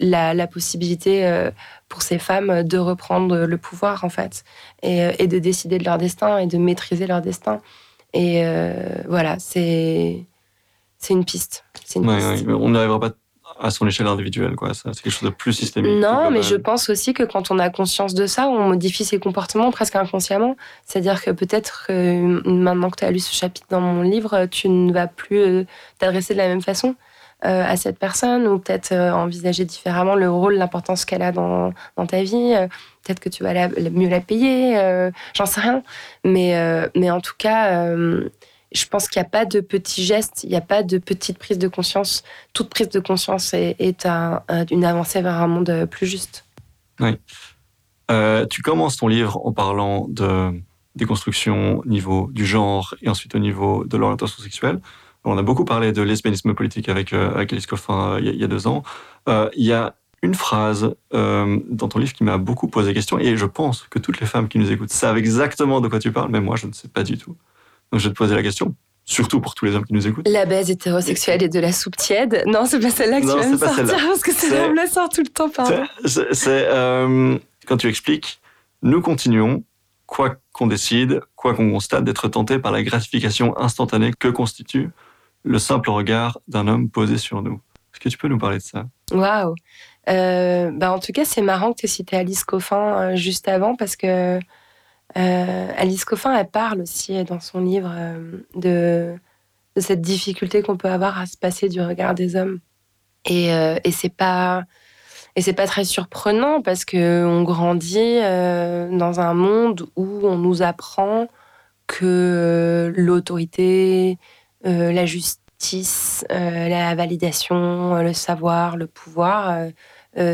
la, la possibilité pour ces femmes de reprendre le pouvoir, en fait, et, et de décider de leur destin et de maîtriser leur destin. Et voilà, c'est c'est une piste. C'est une Ouais, piste. ouais, mais on n'arrivera pas à son échelle individuelle, quoi. Ça, C'est quelque chose de plus systémique. Non, mais je pense aussi que quand on a conscience de ça, on modifie ses comportements presque inconsciemment. C'est-à-dire que peut-être que maintenant que tu as lu ce chapitre dans mon livre, tu ne vas plus euh, t'adresser de la même façon euh, à cette personne ou peut-être euh, envisager différemment le rôle, l'importance qu'elle a dans, dans ta vie. Euh, Peut-être que tu vas la- la- mieux la payer, euh, j'en sais rien. Mais, euh, mais en tout cas, euh, je pense qu'il n'y a pas de petits gestes, il n'y a pas de petite prise de conscience. Toute prise de conscience est, est un- un- une avancée vers un monde euh, plus juste. Euh, tu commences ton livre en parlant de déconstruction au niveau du genre et ensuite au niveau de l'orientation sexuelle. On a beaucoup parlé de lesbianisme politique avec, euh, Alice Coffin euh, il y, a- deux ans. Il y a une phrase dans ton livre qui m'a beaucoup posé question et je pense que toutes les femmes qui nous écoutent savent exactement de quoi tu parles, mais moi je ne sais pas du tout. Donc je vais te poser la question, surtout pour tous les hommes qui nous écoutent. La baise hétérosexuelle et de la soupe tiède. Non, c'est pas celle-là que Non, tu vas me sortir celle-là. parce que c'est C'est- là on me la sort tout le temps. C'est- euh, quand tu expliques, nous continuons, quoi qu'on décide, quoi qu'on constate, d'être tenté par la gratification instantanée que constitue le simple regard d'un homme posé sur nous. Est-ce que tu peux nous parler de ça? Waouh. Euh, bah en tout cas, c'est marrant que tu aies cité Alice Coffin euh, juste avant parce que euh, Alice Coffin, elle parle aussi dans son livre euh, de, cette difficulté qu'on peut avoir à se passer du regard des hommes. Et, euh, et c'est pas et c'est pas très surprenant parce que on grandit dans un monde où on nous apprend que l'autorité, la justice, la validation, le savoir, le pouvoir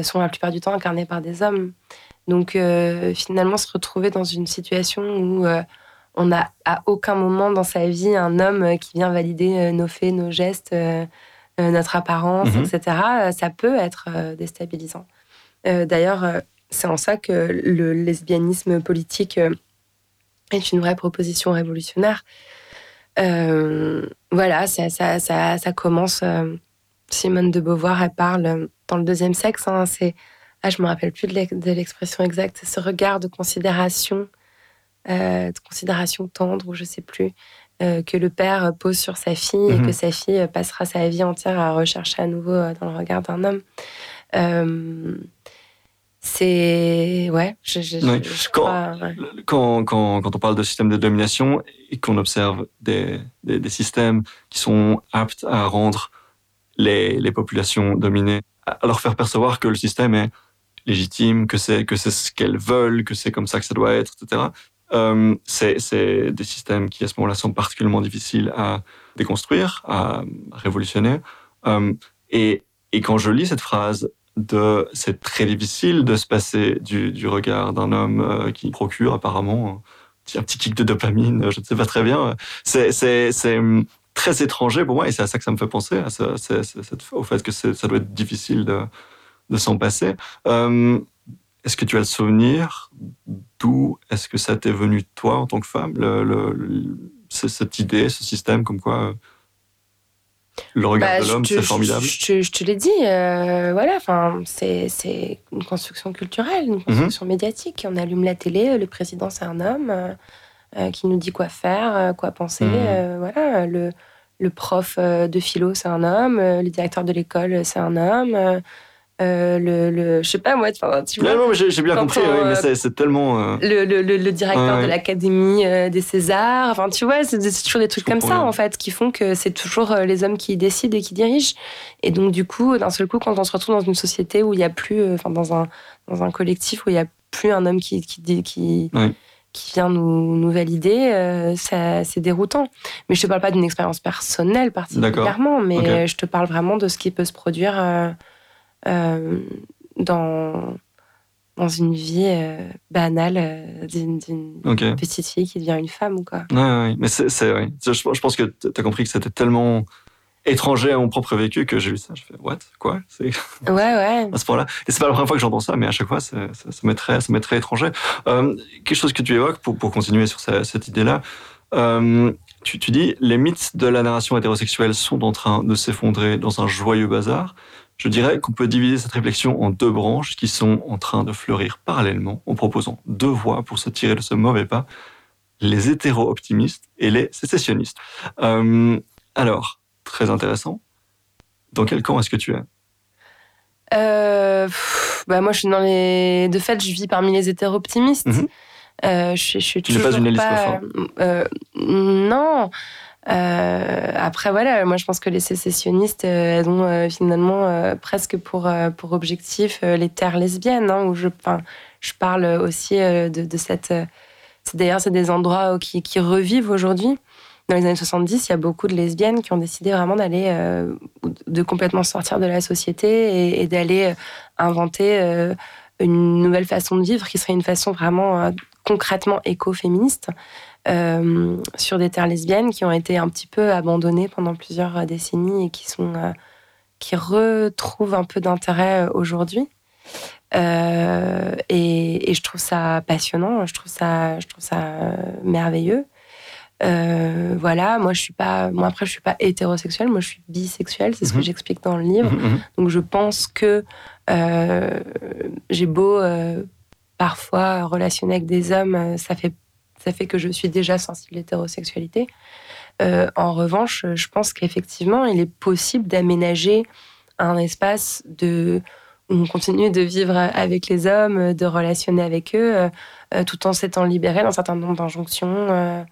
sont la plupart du temps incarnés par des hommes. Donc euh, finalement, se retrouver dans une situation où euh, on n'a à aucun moment dans sa vie un homme euh, qui vient valider nos faits, nos gestes, euh, notre apparence, Mhm. etc., ça peut être déstabilisant. D'ailleurs, c'est en ça que le lesbianisme politique est une vraie proposition révolutionnaire. Voilà, ça, ça, ça, ça commence. Simone de Beauvoir, elle parle dans le deuxième sexe. hein, c'est, ah, je me rappelle plus de l'ex- de l'expression exacte. Ce regard de considération, euh, de considération tendre ou je sais plus, euh, que le père pose sur sa fille et Mhm. que sa fille passera sa vie entière à rechercher à nouveau euh, dans le regard d'un homme. Euh, c'est ouais, je, je, Oui. je Quand- ouais. Quand, quand, quand on parle de système de domination et qu'on observe des, des, des systèmes qui sont aptes à rendre les, les populations dominées, à leur faire percevoir que le système est légitime, que c'est que c'est ce qu'elles veulent, que c'est comme ça que ça doit être, etc. Euh, c'est des systèmes qui à ce moment-là sont particulièrement difficiles à déconstruire, à révolutionner. Euh, et, et quand je lis cette phrase de c'est très difficile de se passer du, du regard d'un homme euh, qui procure apparemment un petit, kick de dopamine, je ne sais pas très bien. C'est hum, très étranger pour moi et c'est à ça que ça me fait penser, au fait que ça doit être difficile de, de s'en passer. Euh, est-ce que tu as le souvenir d'où est-ce que ça t'est venu toi en tant que femme, le, le- le- ce- cette idée, ce système comme quoi euh, le regard Bah, de l'homme c'est formidable? Je, te- je te l'ai dit, euh, voilà, enfin, c'est une construction culturelle, Mhm. une construction médiatique. On allume la télé, le président c'est un homme euh, qui nous dit quoi faire, quoi penser. Mhm. euh, voilà, le, le prof de philo c'est un homme, le directeur de l'école c'est un homme. Euh, le, le, je sais pas moi, tu vois. Non, non, j'ai bien compris, on, oui, mais euh, c'est- tellement. euh, le, le, le, directeur Ouais, de l'Académie des Césars. Enfin, tu vois, c'est toujours des trucs Je comme ça, bien. en fait, qui font que c'est toujours les hommes qui décident et qui dirigent. Et donc, du coup, d'un seul coup, quand on se retrouve dans une société où il n'y a plus, enfin, dans, un, dans un collectif où il n'y a plus un homme qui, qui, qui, Ouais. qui vient nous, nous valider, euh, ça- c'est déroutant. Mais je te parle pas d'une expérience personnelle particulièrement, mais je te parle vraiment de ce qui peut se produire euh, euh, dans, dans une vie euh, banale euh, d'une petite fille qui devient une femme, quoi. Ouais, ouais, mais c'est, ouais. Je, je pense que tu as compris que c'était tellement étranger à mon propre vécu que j'ai lu ça. Je fais, what? Quoi? Ouais, ouais. à ce point-là. Et c'est pas la première fois que j'entends ça, mais à chaque fois, ça, m'est très, ça très étranger. Euh, quelque chose que tu évoques pour, pour continuer sur ce- cette idée-là. Euh, tu, tu dis, les mythes de la narration hétérosexuelle sont en train de s'effondrer dans un joyeux bazar. Je dirais qu'on peut diviser cette réflexion en deux branches qui sont en train de fleurir parallèlement en proposant deux voies pour se tirer de ce mauvais pas, les hétéro-optimistes et les sécessionnistes. Euh, alors, très intéressant. Dans quel camp est-ce que tu es? Euh, pff, bah moi, je suis dans les. De fait, je vis parmi les hétéro-optimistes. Mhm. Euh, je, je suis Tu n'es pas toujours une pas- euh, Non. Euh, après, voilà, moi, je pense que les sécessionnistes, euh, elles ont euh, finalement presque pour, pour objectif les terres lesbiennes, hein, où je, parle aussi de, de cette. D'ailleurs, c'est des endroits qui, revivent aujourd'hui. Dans les années 70, il y a beaucoup de lesbiennes qui ont décidé vraiment d'aller, euh, de complètement sortir de la société et, d'aller inventer une nouvelle façon de vivre qui serait une façon vraiment euh, concrètement écoféministe euh, sur des terres lesbiennes qui ont été un petit peu abandonnées pendant plusieurs euh, décennies et qui sont euh, qui retrouvent un peu d'intérêt aujourd'hui. Euh, et, et je trouve ça passionnant, je trouve ça, je trouve ça merveilleux. Voilà, moi je suis pas, moi après je suis pas hétérosexuelle, moi je suis bisexuelle, c'est ce que Mhm. j'explique dans le livre. Mhm, mhm. Donc je pense que j'ai beau parfois relationner avec des hommes, ça fait, ça fait que je suis déjà sensible à l'hétérosexualité. Euh, en revanche, je pense qu'effectivement, il est possible d'aménager un espace de, où on continue de vivre avec les hommes, de relationner avec eux, euh, euh, tout en s'étant libéré d'un certain nombre d'injonctions euh,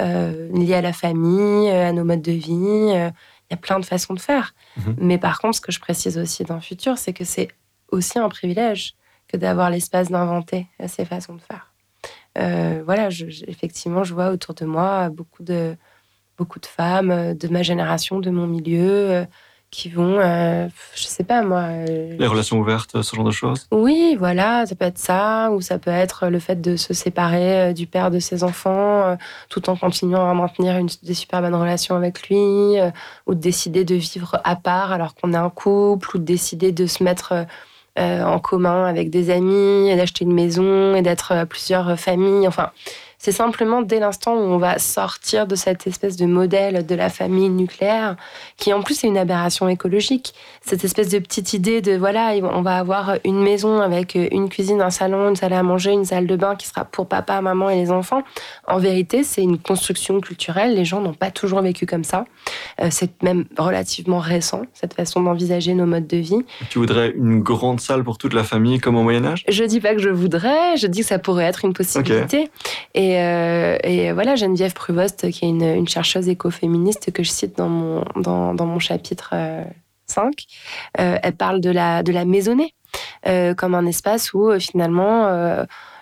euh, liées à la famille, euh, à nos modes de vie. euh, Il y a plein de façons de faire. Mhm. Mais par contre, ce que je précise aussi dans le futur, c'est que c'est aussi un privilège que d'avoir l'espace d'inventer euh, ces façons de faire. Euh, voilà, je- je- effectivement, je vois autour de moi beaucoup de, beaucoup de femmes euh, de ma génération, de mon milieu, euh, qui vont, euh, je sais pas moi. euh, Les relations ouvertes, ce genre de choses? Oui, voilà, ça peut être ça, ou ça peut être le fait de se séparer du père de ses enfants, euh, tout en continuant à maintenir une, des super bonnes relations avec lui, ou de décider de vivre à part alors qu'on est un couple, ou de décider de se mettre en commun avec des amis, et d'acheter une maison, et d'être euh, plusieurs familles. Enfin, c'est simplement dès l'instant où on va sortir de cette espèce de modèle de la famille nucléaire, qui en plus est une aberration écologique. Cette espèce de petite idée de voilà, on va avoir une maison avec une cuisine, un salon, une salle à manger, une salle de bain qui sera pour papa, maman et les enfants. En vérité, c'est une construction culturelle. Les gens n'ont pas toujours vécu comme ça. Euh, c'est même relativement récent, cette façon d'envisager nos modes de vie. Tu voudrais une grande salle pour toute la famille, comme au Moyen-Âge Je dis pas que je voudrais, je dis que ça pourrait être une possibilité. Et, euh, et voilà, Geneviève Pruvost, qui est une, chercheuse écoféministe que je cite dans mon, dans, dans mon chapitre euh, 5, euh, elle parle de la, de la maisonnée euh, comme un espace où finalement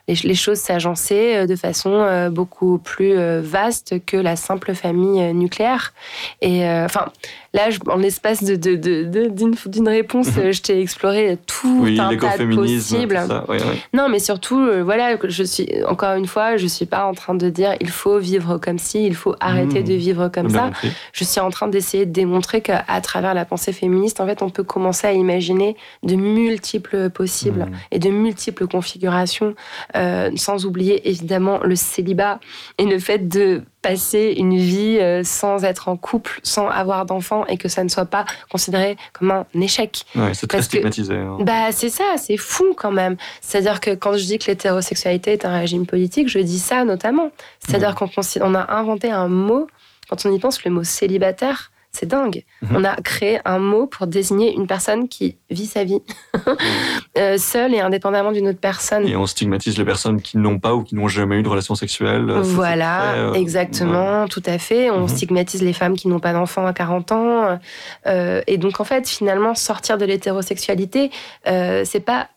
les, les choses s'agençaient de façon beaucoup plus vaste que la simple famille nucléaire. Et enfin, là, je- en l'espace de, de, de- de- d'une, réponse, Mhm. euh, je t'ai exploré tout Oui, un tas de possibles. tout ça. Oui, oui. Non, mais surtout, euh, voilà, je suis encore une fois, je suis pas en train de dire il faut vivre comme ci, il faut arrêter Mmh. de vivre comme ça. compris. Je suis en train d'essayer de démontrer qu'à travers la pensée féministe, en fait, on peut commencer à imaginer de multiples possibles Mmh. et de multiples configurations, euh, sans oublier évidemment le célibat et le fait de passer une vie euh, sans être en couple, sans avoir d'enfants et que ça ne soit pas considéré comme un échec. Ouais, c'est très que- stigmatisé. hein. Bah, c'est ça, c'est fou quand même. C'est-à-dire que quand je dis que l'hétérosexualité est un régime politique, je dis ça notamment. C'est-à-dire qu'on on a inventé un mot, quand on y pense, le mot célibataire, c'est dingue. Mhm. On a créé un mot pour désigner une personne qui vit sa vie euh, seule et indépendamment d'une autre personne. Et on stigmatise les personnes qui n'ont pas ou qui n'ont jamais eu de relation sexuelle. C'est Voilà, très, euh, exactement, tout à fait. On Mhm. stigmatise les femmes qui n'ont pas d'enfants à 40 ans. Euh, et donc, en fait, finalement, sortir de l'hétérosexualité, euh, c'est pas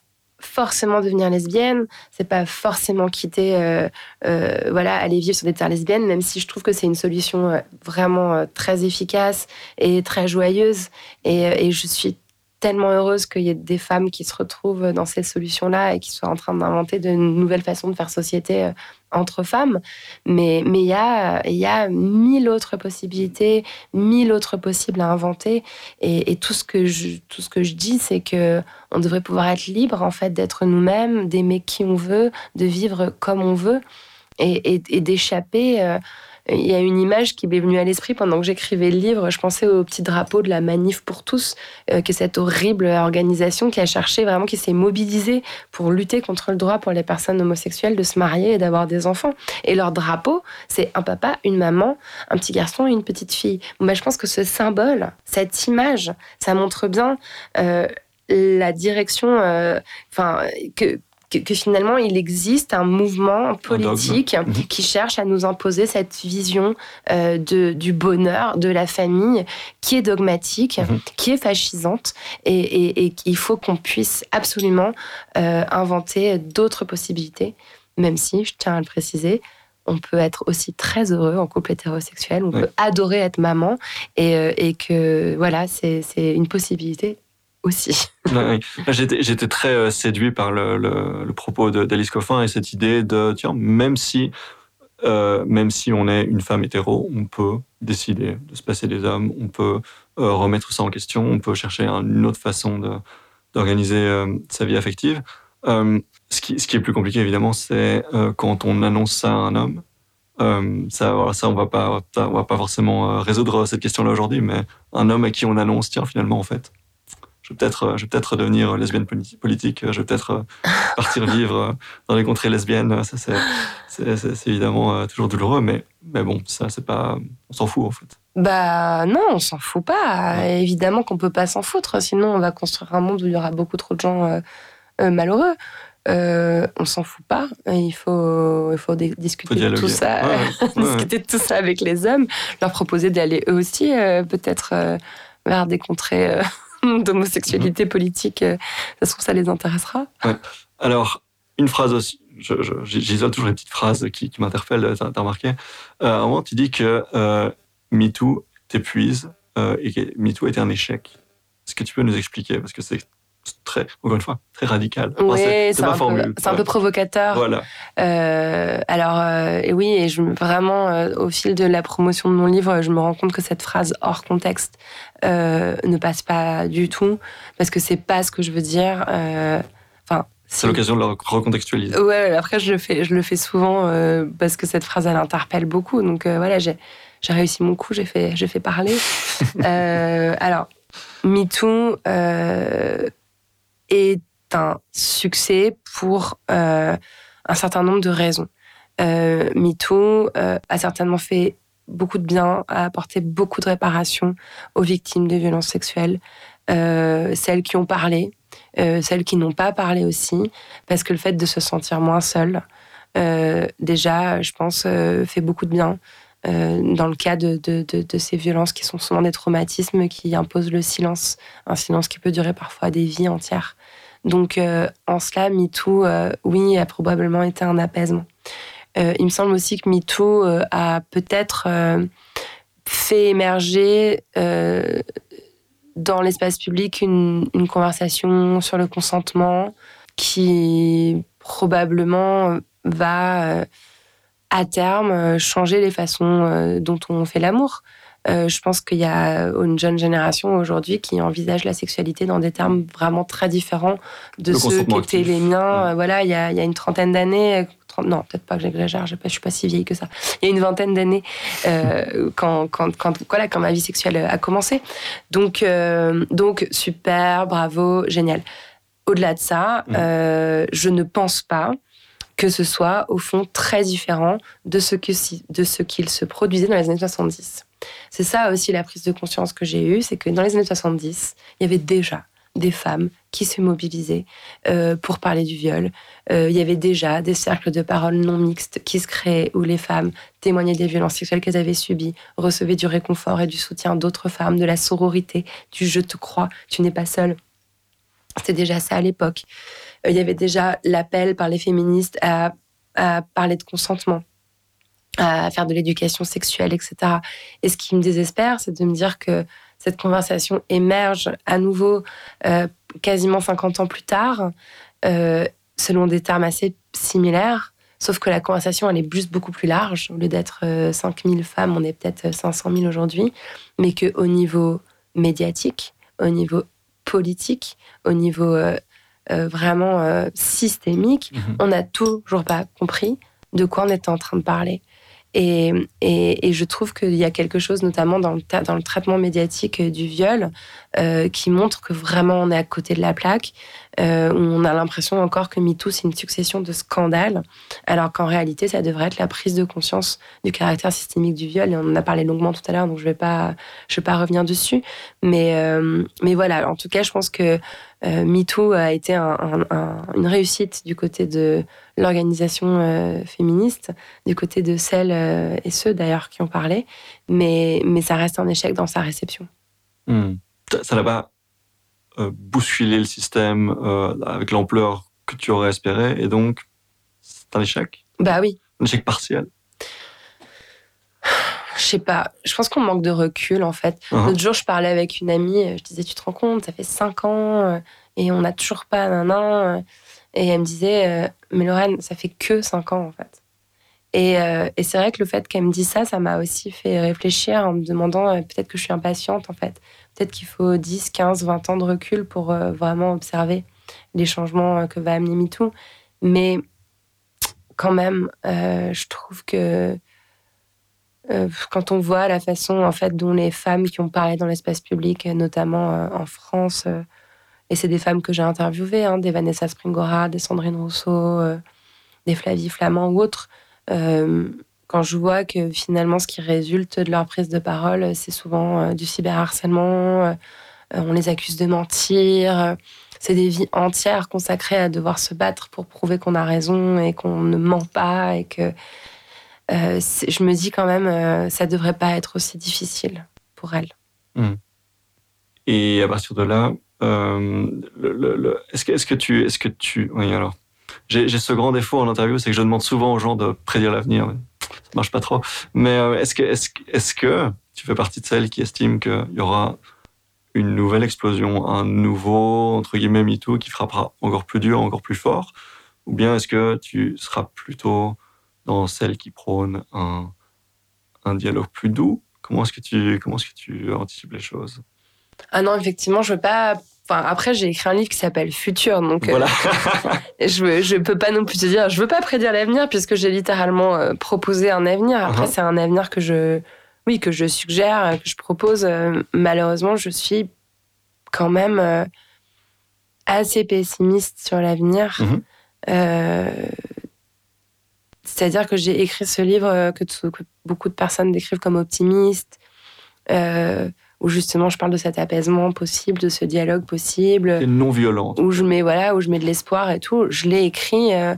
forcément devenir lesbienne, c'est pas forcément quitter, euh, euh, voilà, aller vivre sur des terres lesbiennes, même si je trouve que c'est une solution euh, vraiment très efficace et très joyeuse. Et, et je suis tellement heureuse qu'il y ait des femmes qui se retrouvent dans ces solutions-là et qui soient en train d'inventer de nouvelles façons de faire société entre femmes. Mais il y a y a mille autres possibilités, mille autres possibles à inventer. Et, tout ce que je tout ce que je dis, c'est que on devrait pouvoir être libre en fait d'être nous-mêmes, d'aimer qui on veut, de vivre comme on veut et d'échapper. euh, il y a une image qui m'est venue à l'esprit pendant que j'écrivais le livre. Je pensais au petit drapeau de la Manif pour tous, euh, qui est cette horrible organisation qui a cherché vraiment, qui s'est mobilisée pour lutter contre le droit pour les personnes homosexuelles de se marier et d'avoir des enfants. Et leur drapeau, c'est un papa, une maman, un petit garçon et une petite fille. Ben, je pense que ce symbole, cette image, ça montre bien euh, la direction, euh, que, que, que finalement il existe un mouvement politique. Mhm. qui cherche à nous imposer cette vision euh, de, du bonheur, de la famille, qui est dogmatique, Mhm. qui est fascisante, et, et, et qu'il faut qu'on puisse absolument euh, inventer d'autres possibilités, même si, je tiens à le préciser, on peut être aussi très heureux en couple hétérosexuel, on Oui. peut adorer être maman, et, euh, et que voilà, c'est une possibilité J'étais, très euh, séduit par le, propos d'Alice Coffin et cette idée de, tiens, même si, euh, même si on est une femme hétéro, on peut décider de se passer des hommes, on peut euh, remettre ça en question, on peut chercher une autre façon d'organiser sa vie affective. Ce, qui, est plus compliqué, évidemment, c'est quand on annonce ça à un homme. Ça, on va on va pas forcément résoudre cette question-là aujourd'hui, mais un homme à qui on annonce, tiens, finalement, en fait, je vais peut-être, euh, je vais peut-être devenir lesbienne politi- politique, je vais peut-être euh, partir vivre euh, dans les contrées lesbiennes. Ça, c'est, évidemment euh, toujours douloureux, mais, mais bon, ça, c'est pas, on s'en fout en fait. Bah non, on s'en fout pas. Évidemment qu'on peut pas s'en foutre, sinon on va construire un monde où il y aura beaucoup trop de gens euh, euh, malheureux. Euh, on s'en fout pas. Il faut, il faut discuter Faut de tout ça, Ouais, ouais, ouais. discuter de tout ça avec les hommes, leur proposer d'aller eux aussi euh, peut-être euh, vers des contrées euh. d'homosexualité politique. euh, ça se trouve, ça les intéressera. Alors, une phrase aussi. J'isole toujours les petites phrases qui, qui m'interpellent, t'as, t'as remarqué. Euh, à un moment, tu dis que euh, MeToo t'épuise euh, et que MeToo était un échec. Est-ce que tu peux nous expliquer? Parce que c'est très, encore une fois, très radical. Oui, c'est un, peu, un peu provocateur. Voilà. Euh, alors, euh, oui, et je, vraiment, euh, au fil de la promotion de mon livre, je me rends compte que cette phrase hors contexte ne passe pas du tout, parce que c'est pas ce que je veux dire. Enfin. c'est l'occasion de le recontextualiser. Ouais, après, je le fais, je le fais souvent parce que cette phrase, elle interpelle beaucoup. Donc, voilà, j'ai réussi mon coup, j'ai fait, fait parler. alors, MeToo, est un succès pour euh, un certain nombre de raisons. Euh, MeToo euh, a certainement fait beaucoup de bien, a apporté beaucoup de réparation aux victimes de violences sexuelles, celles qui ont parlé, celles qui n'ont pas parlé aussi, parce que le fait de se sentir moins seule, déjà, je pense, fait beaucoup de bien. dans le cas de, ces violences qui sont souvent des traumatismes qui imposent le silence, un silence qui peut durer parfois des vies entières. Donc, euh, en cela, MeToo, euh, oui, a probablement été un apaisement. Euh, il me semble aussi que MeToo a peut-être fait émerger dans l'espace public une, une, conversation sur le consentement qui probablement va à terme changer les façons dont on fait l'amour. Euh, je pense qu'il y a une jeune génération aujourd'hui qui envisage la sexualité dans des termes vraiment très différents de ceux qui étaient les miens. Euh, voilà, il y, a, il y, a, une trentaine d'années, non, peut-être pas que j'exagère, je ne suis pas si vieille que ça. Il y a une vingtaine d'années, euh, quand, quand, quand, voilà, quand ma vie sexuelle a commencé. Donc, euh, donc super, bravo, génial. Au-delà de ça, mmh. euh, je ne pense pas que ce soit au fond très différent de ce que de ce qu'il se produisait dans les années 70. C'est ça aussi la prise de conscience que j'ai eue, c'est que dans les années 70, il y avait déjà des femmes qui se mobilisaient euh, pour parler du viol. Euh, il y avait déjà des cercles de parole non mixtes qui se créaient où les femmes témoignaient des violences sexuelles qu'elles avaient subies, recevaient du réconfort et du soutien d'autres femmes, de la sororité, du je te crois, tu n'es pas seule. C'était déjà ça à l'époque. Euh, il y avait déjà l'appel par les féministes à parler de consentement à faire de l'éducation sexuelle, etc. Et ce qui me désespère, c'est de me dire que cette conversation émerge à nouveau euh, quasiment 50 ans plus tard, euh, selon des termes assez similaires, sauf que la conversation, elle est juste beaucoup plus large. Au lieu d'être 5000 euh, femmes, on est peut-être 500 000 aujourd'hui, mais qu'au niveau médiatique, au niveau politique, au niveau vraiment systémique, mhm. on n'a toujours pas compris de quoi on était en train de parler. Et, je trouve qu'il y a quelque chose, notamment dans le traitement médiatique du viol, euh, qui montre que vraiment on est à côté de la plaque. Euh, où on a l'impression encore que MeToo, c'est une succession de scandales, alors qu'en réalité, ça devrait être la prise de conscience du caractère systémique du viol. Et on en a parlé longuement tout à l'heure, donc je ne vais, pas, vais pas revenir dessus. Mais, euh, mais voilà, en tout cas, je pense que euh, MeToo a été un, un, une réussite du côté de l'organisation féministe, du côté de celles et ceux d'ailleurs qui ont parlé, mais, mais ça reste un échec dans sa réception. Hmm. Ça n'a pas euh, bousculer le système euh, avec l'ampleur que tu aurais espéré, et donc c'est un échec? Bah oui. Un échec partiel? Je sais pas. Je pense qu'on manque de recul en fait. Uh-huh. L'autre jour, je parlais avec une amie. Je disais, tu te rends compte, ça fait cinq ans euh, et on n'a toujours pas un an. Et elle me disait, mais Lorraine, ça fait que cinq ans en fait. Et, et c'est vrai que le fait qu'elle me dise ça, ça m'a aussi fait réfléchir en me demandant peut-être que je suis impatiente en fait peut-être qu'il faut 10, 15, 20 ans de recul pour euh, vraiment observer les changements euh, que va amener MeToo. Mais quand même, euh, je trouve que quand on voit la façon en fait dont les femmes qui ont parlé dans l'espace public, notamment en France, et c'est des femmes que j'ai interviewées, hein, des Vanessa Springora, des Sandrine Rousseau, des Flavie Flamand ou autres, quand je vois que finalement ce qui résulte de leur prise de parole, c'est souvent euh, du cyberharcèlement, euh, on les accuse de mentir, c'est des vies entières consacrées à devoir se battre pour prouver qu'on a raison et qu'on ne ment pas et que euh, je me dis quand même ça devrait pas être aussi difficile pour elles. Mmh. Et à partir de là, est-ce que, est que tu, est-ce que tu, oui alors, j'ai ce grand défaut en interview, c'est que je demande souvent aux gens de prédire l'avenir ça marche pas trop. Mais euh, est-ce que, est-ce, est-ce que tu fais partie de celles qui estiment qu'il y aura une nouvelle explosion, un nouveau, entre guillemets, MeToo qui frappera encore plus dur, encore plus fort? Ou bien est-ce que tu seras plutôt dans celle qui prône un, un dialogue plus doux? Comment est-ce que tu, comment est-ce que tu anticipes les choses? Ah non, effectivement, je veux pas Enfin, après, j'ai écrit un livre qui s'appelle Futur, donc voilà. je je peux pas non plus te dire, je veux pas prédire l'avenir puisque j'ai littéralement euh, proposé un avenir. Après, uh-huh. c'est un avenir que je, oui, que je suggère, que je propose. Euh, malheureusement, je suis quand même euh, assez pessimiste sur l'avenir. Mm-hmm. C'est-à-dire que j'ai écrit ce livre que, que, beaucoup de personnes décrivent comme optimiste où justement je parle de cet apaisement possible, de ce dialogue possible. Et non violent. Où je mets, voilà, où je mets de l'espoir et tout. Je l'ai écrit euh,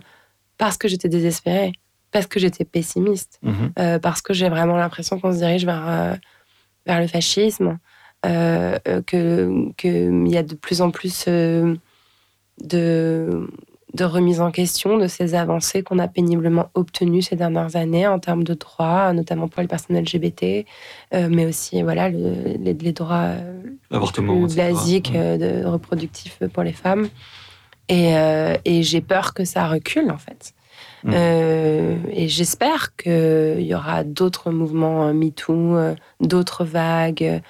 parce que j'étais désespérée, parce que j'étais pessimiste, mhm. euh, parce que j'ai vraiment l'impression qu'on se dirige vers, euh, vers le fascisme, qu'il que y a de plus en plus de de remise en question de ces avancées qu'on a péniblement obtenues ces dernières années en termes de droits, notamment pour les personnes LGBT, euh, mais aussi voilà les, droits euh, basiques euh, de, reproductifs pour les femmes. Et, et j'ai peur que ça recule en fait. Mmh. et j'espère qu'il y aura d'autres mouvements MeToo, d'autres vagues,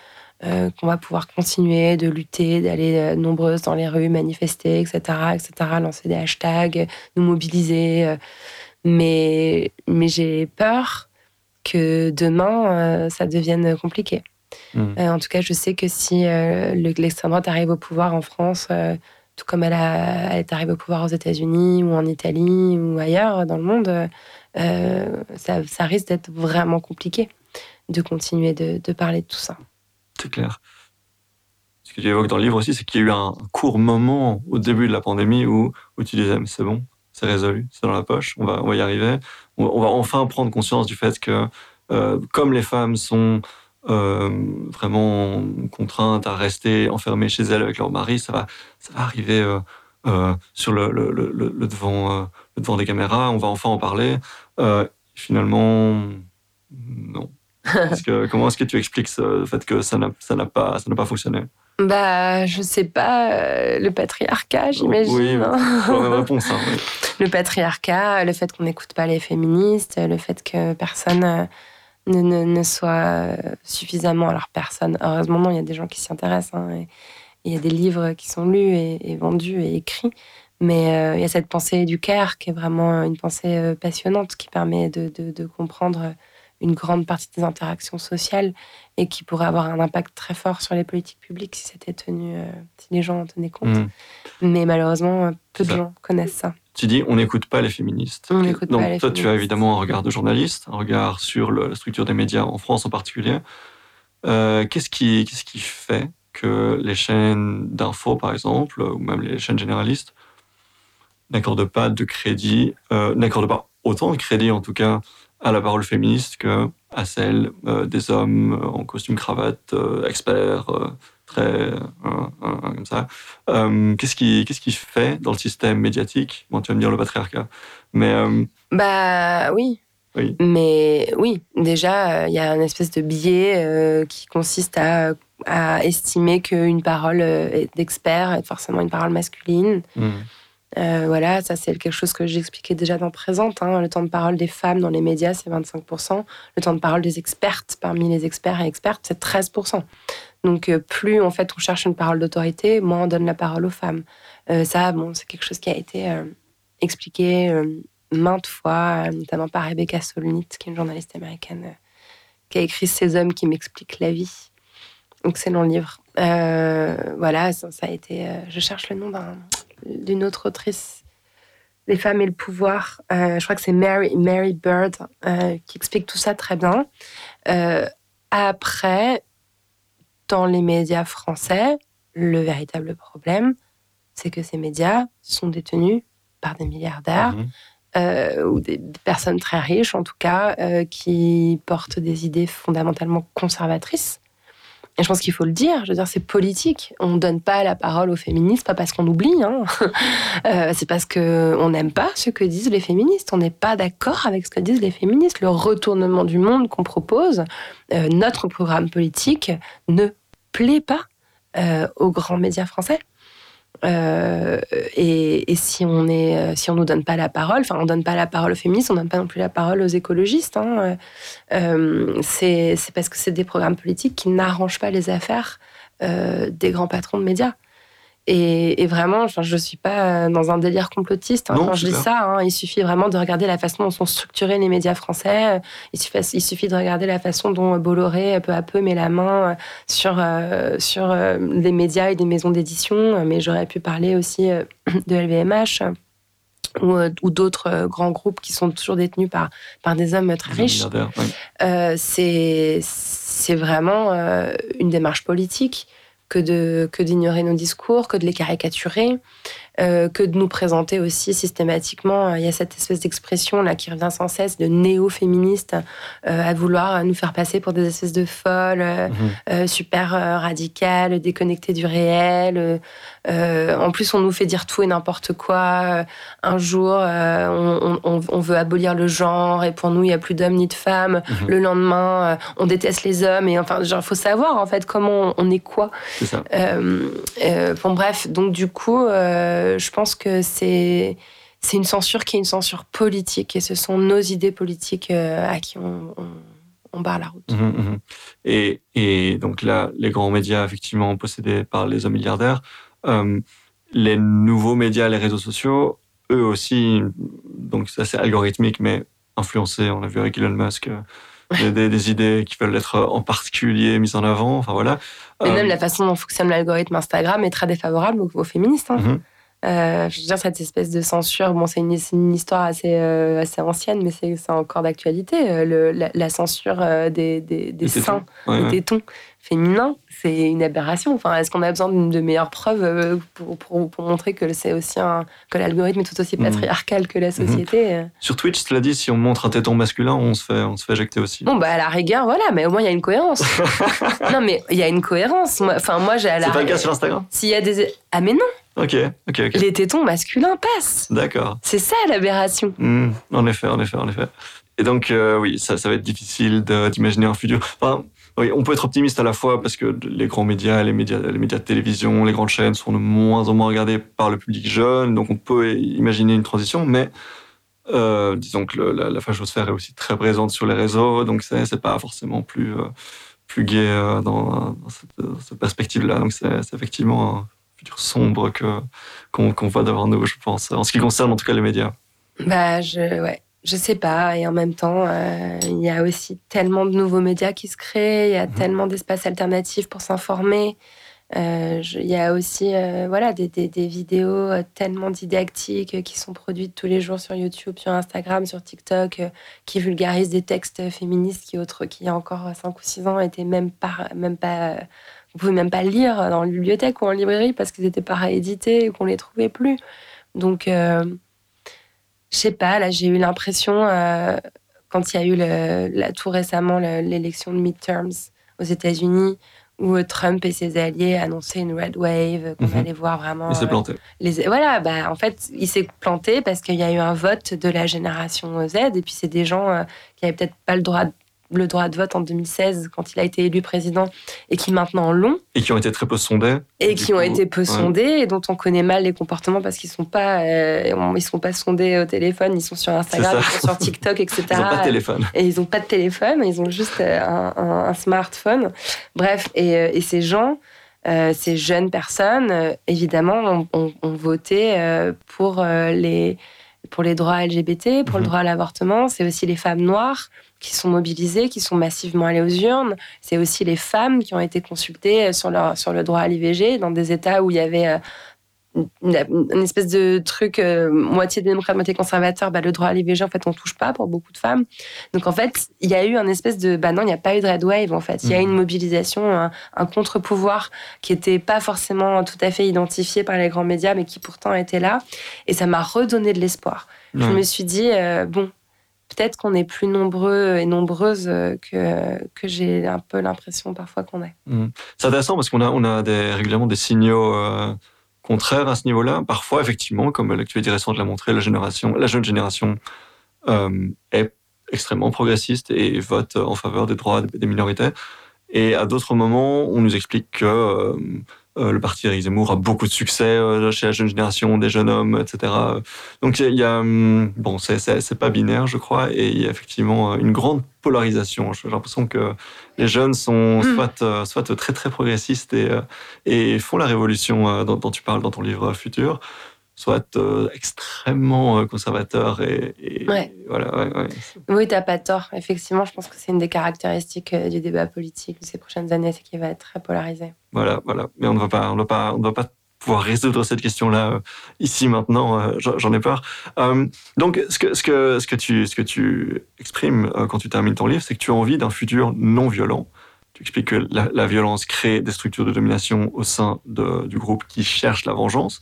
euh, qu'on va pouvoir continuer de lutter, d'aller euh, nombreuses dans les rues, manifester, etc., etc., lancer des hashtags, nous mobiliser. Euh. mais mais j'ai peur que demain, ça devienne compliqué. Hmm. en tout cas, je sais que si l'extrême droite arrive au pouvoir en France, tout comme elle, est arrivée au pouvoir aux États-Unis ou en Italie ou ailleurs dans le monde, ça, ça, risque d'être vraiment compliqué de continuer de, de parler de tout ça c'est clair. Ce que tu évoques dans le livre aussi, c'est qu'il y a eu un court moment au début de la pandémie où, tu disais, mais c'est bon, c'est résolu, c'est dans la poche, on va, y arriver. On, va enfin prendre conscience du fait que, euh, comme les femmes sont euh, vraiment contraintes à rester enfermées chez elles avec leur mari, ça va, ça va arriver euh, sur le devant, le devant des caméras, on va enfin en parler. finalement, non que, comment est-ce que tu expliques le fait que ça n'a pas, ça pas fonctionné? Bah, je sais pas, euh, le patriarcat, j'imagine. Oui, hein. la même réponse. Hein, Le patriarcat, le fait qu'on n'écoute pas les féministes, le fait que personne euh, ne, ne, soit suffisamment. Alors, personne, heureusement, non, il y a des gens qui s'y intéressent. Hein, il y a des livres qui sont lus et, vendus et écrits. Mais euh, il y a cette pensée du Caire qui est vraiment une pensée passionnante qui permet de, de, de comprendre une grande partie des interactions sociales et qui pourrait avoir un impact très fort sur les politiques publiques si c'était tenu, euh, si les gens en tenaient compte. Mm. Mais malheureusement, peu de gens connaissent ça. Tu dis, on n'écoute pas les féministes. On n'écoute pas les toi, tu as évidemment un regard de journaliste, un regard sur la structure des médias en France en particulier. Euh, qu'est-ce qui, qu'est-ce qui fait que les chaînes d'infos, par exemple, ou même les chaînes généralistes, n'accordent pas de crédit, euh, n'accordent pas autant de crédit en tout cas à la parole féministe que à celle euh, des hommes euh, en costume cravate, euh, experts, très comme ça. qu'est-ce qui qu'est-ce qui fait dans le système médiatique? Bon, tu vas me dire le patriarcat, mais bah oui. Oui. Mais oui, déjà, il y a une espèce de biais qui consiste à, à estimer qu'une parole d'expert est forcément une parole masculine. Hmm. Euh, voilà, ça c'est quelque chose que j'expliquais déjà dans Présente. Hein. Le temps de parole des femmes dans les médias, c'est 25%. Le temps de parole des expertes parmi les experts et expertes, c'est 13%. Donc euh, plus en fait on cherche une parole d'autorité, moins on donne la parole aux femmes. Euh, ça, bon, c'est quelque chose qui a été expliqué maintes fois, notamment par Rebecca Solnit, qui est une journaliste américaine, qui a écrit Ces hommes qui m'expliquent la vie. Excellent livre. voilà, ça, ça, a été. je cherche le nom d'un d'une autre autrice, Les femmes et le pouvoir. Euh, je crois que c'est Mary, Mary Bird euh, qui explique tout ça très bien. Euh, après, dans les médias français, le véritable problème, c'est que ces médias sont détenus par des milliardaires. Mhm. ou des, personnes très riches, en tout cas, qui portent des idées fondamentalement conservatrices et je pense qu'il faut le dire, c'est politique. On ne donne pas la parole aux féministes, pas parce qu'on oublie, hein. euh, c'est parce qu'on n'aime pas ce que disent les féministes. On n'est pas d'accord avec ce que disent les féministes. Le retournement du monde qu'on propose, euh, notre programme politique ne plaît pas aux grands médias français. Et, si on si on nous donne pas la parole, enfin on donne pas la parole aux féministes, on donne pas non plus la parole aux écologistes. Hein, c'est parce que c'est des programmes politiques qui n'arrangent pas les affaires des grands patrons de médias. Et, vraiment, je ne suis pas dans un délire complotiste hein, quand je dis ça. Hein. il suffit vraiment de regarder la façon dont sont structurés les médias français. Il suffit, il suffit de regarder la façon dont Bolloré, peu à peu, met la main euh, sur, euh, sur euh, les médias et des maisons d'édition. Mais j'aurais pu parler aussi de LVMH ou, d'autres grands groupes qui sont toujours détenus par, par des hommes très riches. c'est vraiment une démarche politique que de que d'ignorer nos discours, que de les caricaturer, euh, que de nous présenter aussi systématiquement. Euh, il y a cette espèce d'expression là qui revient sans cesse de néo-féministe euh, à vouloir nous faire passer pour des espèces de folles, mhm. super radicales, déconnectées du réel. en plus, on nous fait dire tout et n'importe quoi. un jour, on, veut abolir le genre et pour nous, il n'y a plus d'hommes ni de femmes. Mhm. Le lendemain, on déteste les hommes et enfin, genre, faut savoir en fait comment on, est quoi. C'est ça. bon, bref, donc du coup. Euh, je pense que c'est c'est une censure qui est une censure politique et ce sont nos idées politiques euh, à qui on, on, barre la route. Mmh, mmh. Et, et, donc là, les grands médias, effectivement, possédés par les hommes milliardaires, euh, les nouveaux médias, les réseaux sociaux, eux aussi, donc ça c'est algorithmique, mais influencés, on a vu avec Elon Musk, des, idées qui veulent être en particulier mises en avant, enfin voilà. Et même la façon dont fonctionne l'algorithme Instagram est très défavorable aux, féministes. Hein. Mmh. Euh, je veux dire, cette espèce de censure, bon, c'est une, une, histoire assez, euh, assez ancienne, mais c'est encore d'actualité. Euh, la, la, censure des, des, des seins, des tétons féminins, c'est une aberration. Enfin, est-ce qu'on a besoin de meilleures preuves pour, pour, pour montrer que c'est aussi un, que l'algorithme est tout aussi mhm. patriarcal que la mhm. société Sur Twitch, tu l'as dit, si on montre un téton masculin, on se fait, on se fait éjecter aussi. Bon, bah à la rigueur, voilà, mais au moins il y a une cohérence. non, mais il y a une cohérence. Enfin, moi, j'ai à la. C'est pas le cas sur Instagram? S'il y a des ah mais non. Ok, ok, ok. Les tétons masculins passent. D'accord. C'est ça l'aberration. Hmm, en effet, en effet, en effet. Et donc, euh, oui, ça, ça va être difficile d'imaginer un futur. Enfin, oui, on peut être optimiste à la fois parce que les grands médias, les médias, les médias de télévision, les grandes chaînes sont de moins en moins regardés par le public jeune, donc on peut imaginer une transition, mais euh, disons que la, la fachosphère est aussi très présente sur les réseaux, donc c'est pas forcément plus, euh, plus gai dans, cette, perspective-là. Donc c'est effectivement sombre que qu'on voit devant nous, je pense, en ce qui concerne en tout cas les médias. Bah, je, ouais, je sais pas. Et en même temps, euh, il y a aussi tellement de nouveaux médias qui se créent, il y a mhm. tellement d'espaces alternatifs pour s'informer. Euh, il y a aussi euh, voilà, des, des, des vidéos tellement didactiques qui sont produites tous les jours sur YouTube, sur Instagram, sur TikTok, qui vulgarisent des textes féministes qui, autres, qui il y a encore 5 ou 6 ans, étaient même pas, même pas vous pouvez même pas lire dans la bibliothèque ou en librairie parce qu'ils étaient pas réédités et qu'on les trouvait plus. Donc, euh, je sais pas, là, j'ai eu l'impression, euh, quand il y a eu le, tout récemment l'élection de midterms aux États-Unis, où Trump et ses alliés annonçaient une red wave, qu'on mhm. allait voir vraiment. Il s'est planté. Euh, les, voilà, bah, en fait, il s'est planté parce qu'il y a eu un vote de la génération Z, et puis c'est des gens qui avaient peut-être pas le droit de le droit de vote en 2016 quand il a été élu président et qui maintenant l'ont. Et qui ont été très peu sondés. Et qui ont été peu sondés et dont on connaît mal les comportements parce qu'ils sont pas euh, ils sont pas sondés au téléphone, ils sont sur Instagram, ils sont sur TikTok, etc. Ils n'ont pas de téléphone. Et ils n'ont pas de téléphone, ils ont juste euh, un, smartphone. Bref, et, euh, et ces gens, ces jeunes personnes, évidemment, ont, voté pour les pour les droits LGBT, pour le mhm. droit à l'avortement. C'est aussi les femmes noires qui sont mobilisées, qui sont massivement allées aux urnes. C'est aussi les femmes qui ont été consultées sur, leur, sur le droit à l'IVG dans des États où il y avait euh, une, espèce de truc euh, moitié démocrate, moitié conservateur. Bah, le droit à l'IVG, en fait, on touche pas pour beaucoup de femmes. Donc, en fait, il y a eu un espèce de. Bah non, il n'y a pas eu de red wave, en fait. Il y a eu une mmh. mobilisation, un, contre-pouvoir qui n'était pas forcément tout à fait identifié par les grands médias, mais qui pourtant était là. Et ça m'a redonné de l'espoir. Je me suis dit, euh, bon, peut-être qu'on est plus nombreux et nombreuses que, que j'ai un peu l'impression parfois qu'on est. Mmh. C'est intéressant parce qu'on a, on a des, régulièrement des signaux euh, contraires à ce niveau-là. Parfois, effectivement, comme l'actualité récente l'a montré, la, la jeune génération euh, est extrêmement progressiste et vote en faveur des droits des minorités. Et à d'autres moments, on nous explique que euh, le parti Éric Zemmour a beaucoup de succès euh, chez la jeune génération, des jeunes hommes, etc. Donc il y, a, hum, bon, c'est pas binaire, je crois, et il y a effectivement une grande polarisation. J'ai l'impression que les jeunes sont hmm. soit, soit très très progressistes et, et font la révolution dont, dont, tu parles dans ton livre Futur, soit euh, extrêmement euh, conservateur et, voilà. Ouais, Oui, t'as pas tort. Effectivement, je pense que c'est une des caractéristiques euh, du débat politique de ces prochaines années, c'est qu'il va être très polarisé. Voilà, voilà. Mais on ne va pas, on ne va pas, on ne va pas pouvoir résoudre cette question-là ici maintenant. J'en ai peur. donc, ce que, ce que, ce que tu, ce que tu exprimes quand tu termines ton livre, c'est que tu as envie d'un futur non violent. Tu expliques que la, la, violence crée des structures de domination au sein de, du groupe qui cherche la vengeance.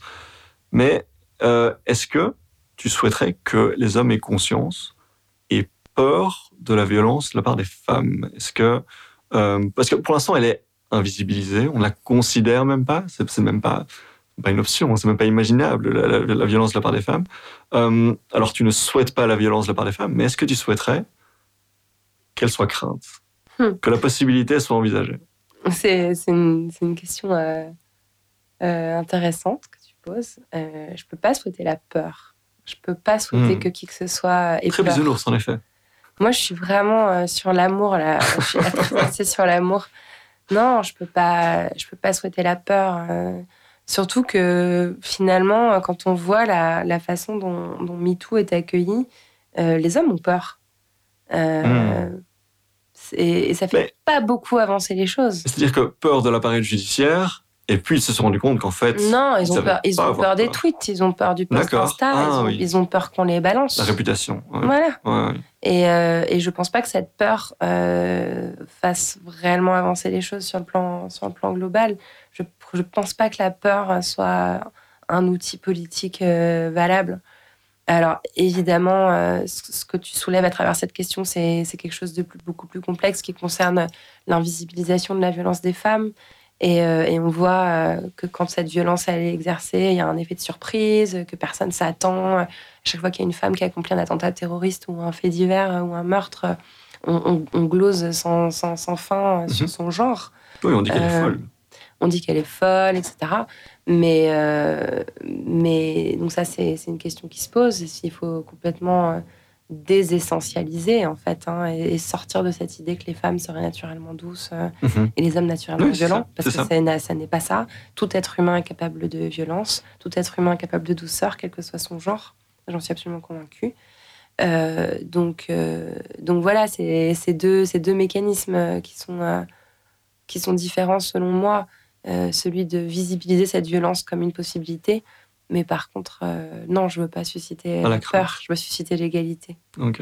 Mais euh, est-ce que tu souhaiterais que les hommes aient conscience et peur de la violence de la part des femmes? Est-ce que euh, parce que pour l'instant elle est invisibilisée, on la considère même pas, c'est même pas pas une option, c'est même pas imaginable la, violence de la part des femmes. Euh, alors tu ne souhaites pas la violence de la part des femmes, mais est-ce que tu souhaiterais qu'elle soit crainte, hmm. que la possibilité soit envisagée? C'est une, une, question intéressante pose, euh, je peux pas souhaiter la peur. Je peux pas souhaiter hmm. que qui que ce soit ait Très bisounours, en effet. Moi, je suis vraiment euh, sur l'amour, là. je suis sur l'amour. Non, je peux pas, je peux pas souhaiter la peur. Euh. surtout que finalement, quand on voit la, la façon dont, dont, MeToo est accueilli, euh, les hommes ont peur. Hmm. Et, ça fait pas beaucoup avancer les choses. C'est-à-dire que peur de l'appareil judiciaire, et puis ils se sont rendus compte qu'en fait. Non, ils, ont peur, ils ont peur des tweets, ils ont peur du post Insta, ah, ils, ont, peur qu'on les balance. La réputation. Voilà. et, euh, et je pense pas que cette peur euh, fasse réellement avancer les choses sur le plan, sur le plan global. Je ne pense pas que la peur soit un outil politique euh, valable. Alors évidemment, euh, ce que tu soulèves à travers cette question, c'est quelque chose de beaucoup plus complexe qui concerne l'invisibilisation de la violence des femmes euh, et, on voit euh, que quand cette violence elle est exercée, il y a un effet de surprise, que personne s'attend. À chaque fois qu'il y a une femme qui a accompli un attentat terroriste ou un fait divers euh, ou un meurtre, on, glose sans, sans, fin sur mhm. son genre. Oui, on dit qu'elle est folle. On dit qu'elle est folle, etc. Mais, mais donc ça, c'est une question qui se pose. Il faut complètement désessentialiser en fait hein, et, sortir de cette idée que les femmes seraient naturellement douces euh, mhm. et les hommes naturellement violents parce que ça, n'est pas ça. Tout être humain est capable de violence, tout être humain est capable de douceur, quel que soit son genre. J'en suis absolument convaincue. Euh, donc, euh, donc voilà, c'est ces deux, ces deux mécanismes qui sont, qui sont différents selon moi. celui de visibiliser cette violence comme une possibilité, mais par contre, euh, non, je veux pas susciter la peur, je veux susciter l'égalité. Ok.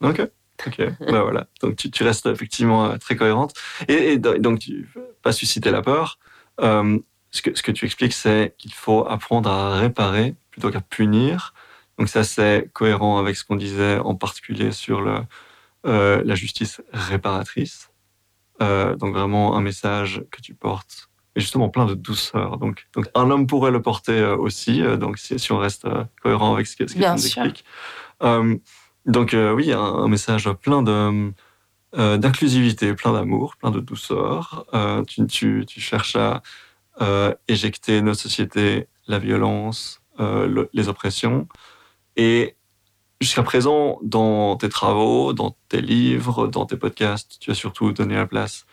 Ok. Ok. bah voilà. Donc tu, tu, restes effectivement euh, très cohérente. Et, donc tu veux pas susciter la peur. Euh, ce, que, ce que tu expliques, c'est qu'il faut apprendre à réparer plutôt qu'à punir. Donc ça, c'est cohérent avec ce qu'on disait en particulier sur le, la justice réparatrice. donc vraiment un message que tu portes justement plein de douceur. Donc, donc un homme pourrait le porter euh, aussi, euh, donc si, si on reste euh, cohérent avec ce que tu nous expliques. donc oui, un, message plein de d'inclusivité, plein d'amour, plein de douceur. Tu, tu, tu, cherches à éjecter nos sociétés la violence, les oppressions. Et jusqu'à présent, dans tes travaux, dans tes livres, dans tes podcasts, tu as surtout donné la place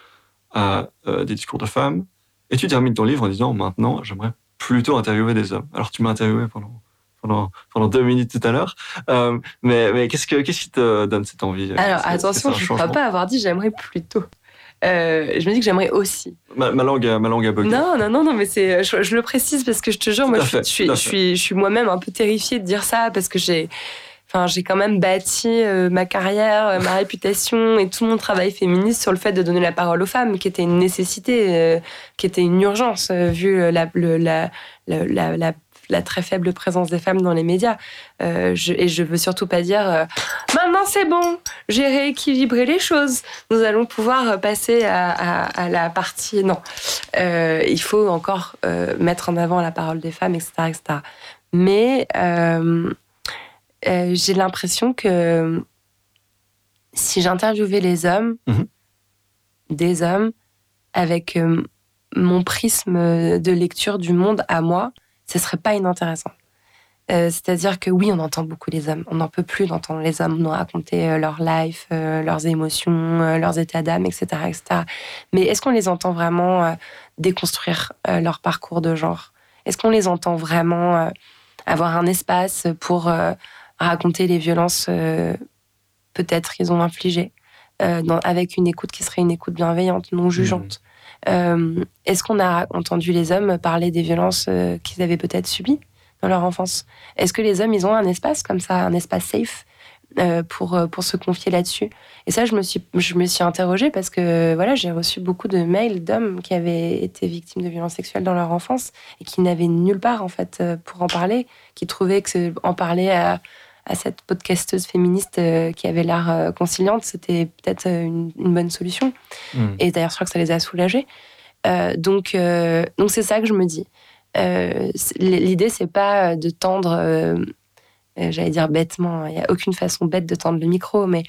à des discours de femmes, et tu termines ton livre en disant maintenant, j'aimerais plutôt interviewer des hommes. Alors tu m'as interviewé pendant, pendant, pendant deux minutes tout à l'heure. Euh, mais mais qu'est-ce, que, qu'est-ce qui te donne cette envie Alors attention, je ne crois pas avoir dit j'aimerais plutôt. Euh, je me dis que j'aimerais aussi. Ma, langue, ma langue a bugué. Non, non, non, non, mais c'est, je, le précise parce que je te jure, moi, je, suis, je, suis, je suis moi-même un peu terrifiée de dire ça parce que j'ai, Enfin, j'ai quand même bâti euh, ma carrière, euh, ma réputation et tout mon travail féministe sur le fait de donner la parole aux femmes, qui était une nécessité, euh, qui était une urgence, vu la, la, la, la, très faible présence des femmes dans les médias. Je, et je veux surtout pas dire maintenant c'est bon, j'ai rééquilibré les choses, nous allons pouvoir passer à, à, la partie. Non, il faut encore mettre en avant la parole des femmes, etc. etc. Mais euh, j'ai l'impression que si j'interviewais les hommes, mhm. des hommes, avec euh, mon prisme de lecture du monde à moi, ce serait pas inintéressant. Euh, c'est-à-dire que oui, on entend beaucoup les hommes. On n'en peut plus d'entendre les hommes nous raconter euh, leur life, euh, leurs émotions, leurs états d'âme, etc., etc. Mais est-ce qu'on les entend vraiment déconstruire leur parcours de genre? Est-ce qu'on les entend vraiment avoir un espace pour raconter les violences peut-être qu'ils ont infligées avec une écoute qui serait une écoute bienveillante, non jugeante mmh. Est-ce qu'on a entendu les hommes parler des violences qu'ils avaient peut-être subies dans leur enfance? Est-ce que les hommes, ils ont un espace comme ça, un espace safe euh, pour, euh, pour se confier là-dessus? Et ça, je me suis, je me suis interrogée parce que voilà, j'ai reçu beaucoup de mails d'hommes qui avaient été victimes de violences sexuelles dans leur enfance et qui n'avaient nulle part en fait euh, pour en parler, qui trouvaient que en parler à, à cette podcasteuse féministe qui avait l'air conciliante, c'était peut-être une, bonne solution. Hmm. Et d'ailleurs, je crois que ça les a soulagés. donc, donc c'est ça que je me dis. Euh, l'idée, c'est pas de tendre, euh, euh, j'allais dire bêtement, il n'y a aucune façon bête de tendre le micro, mais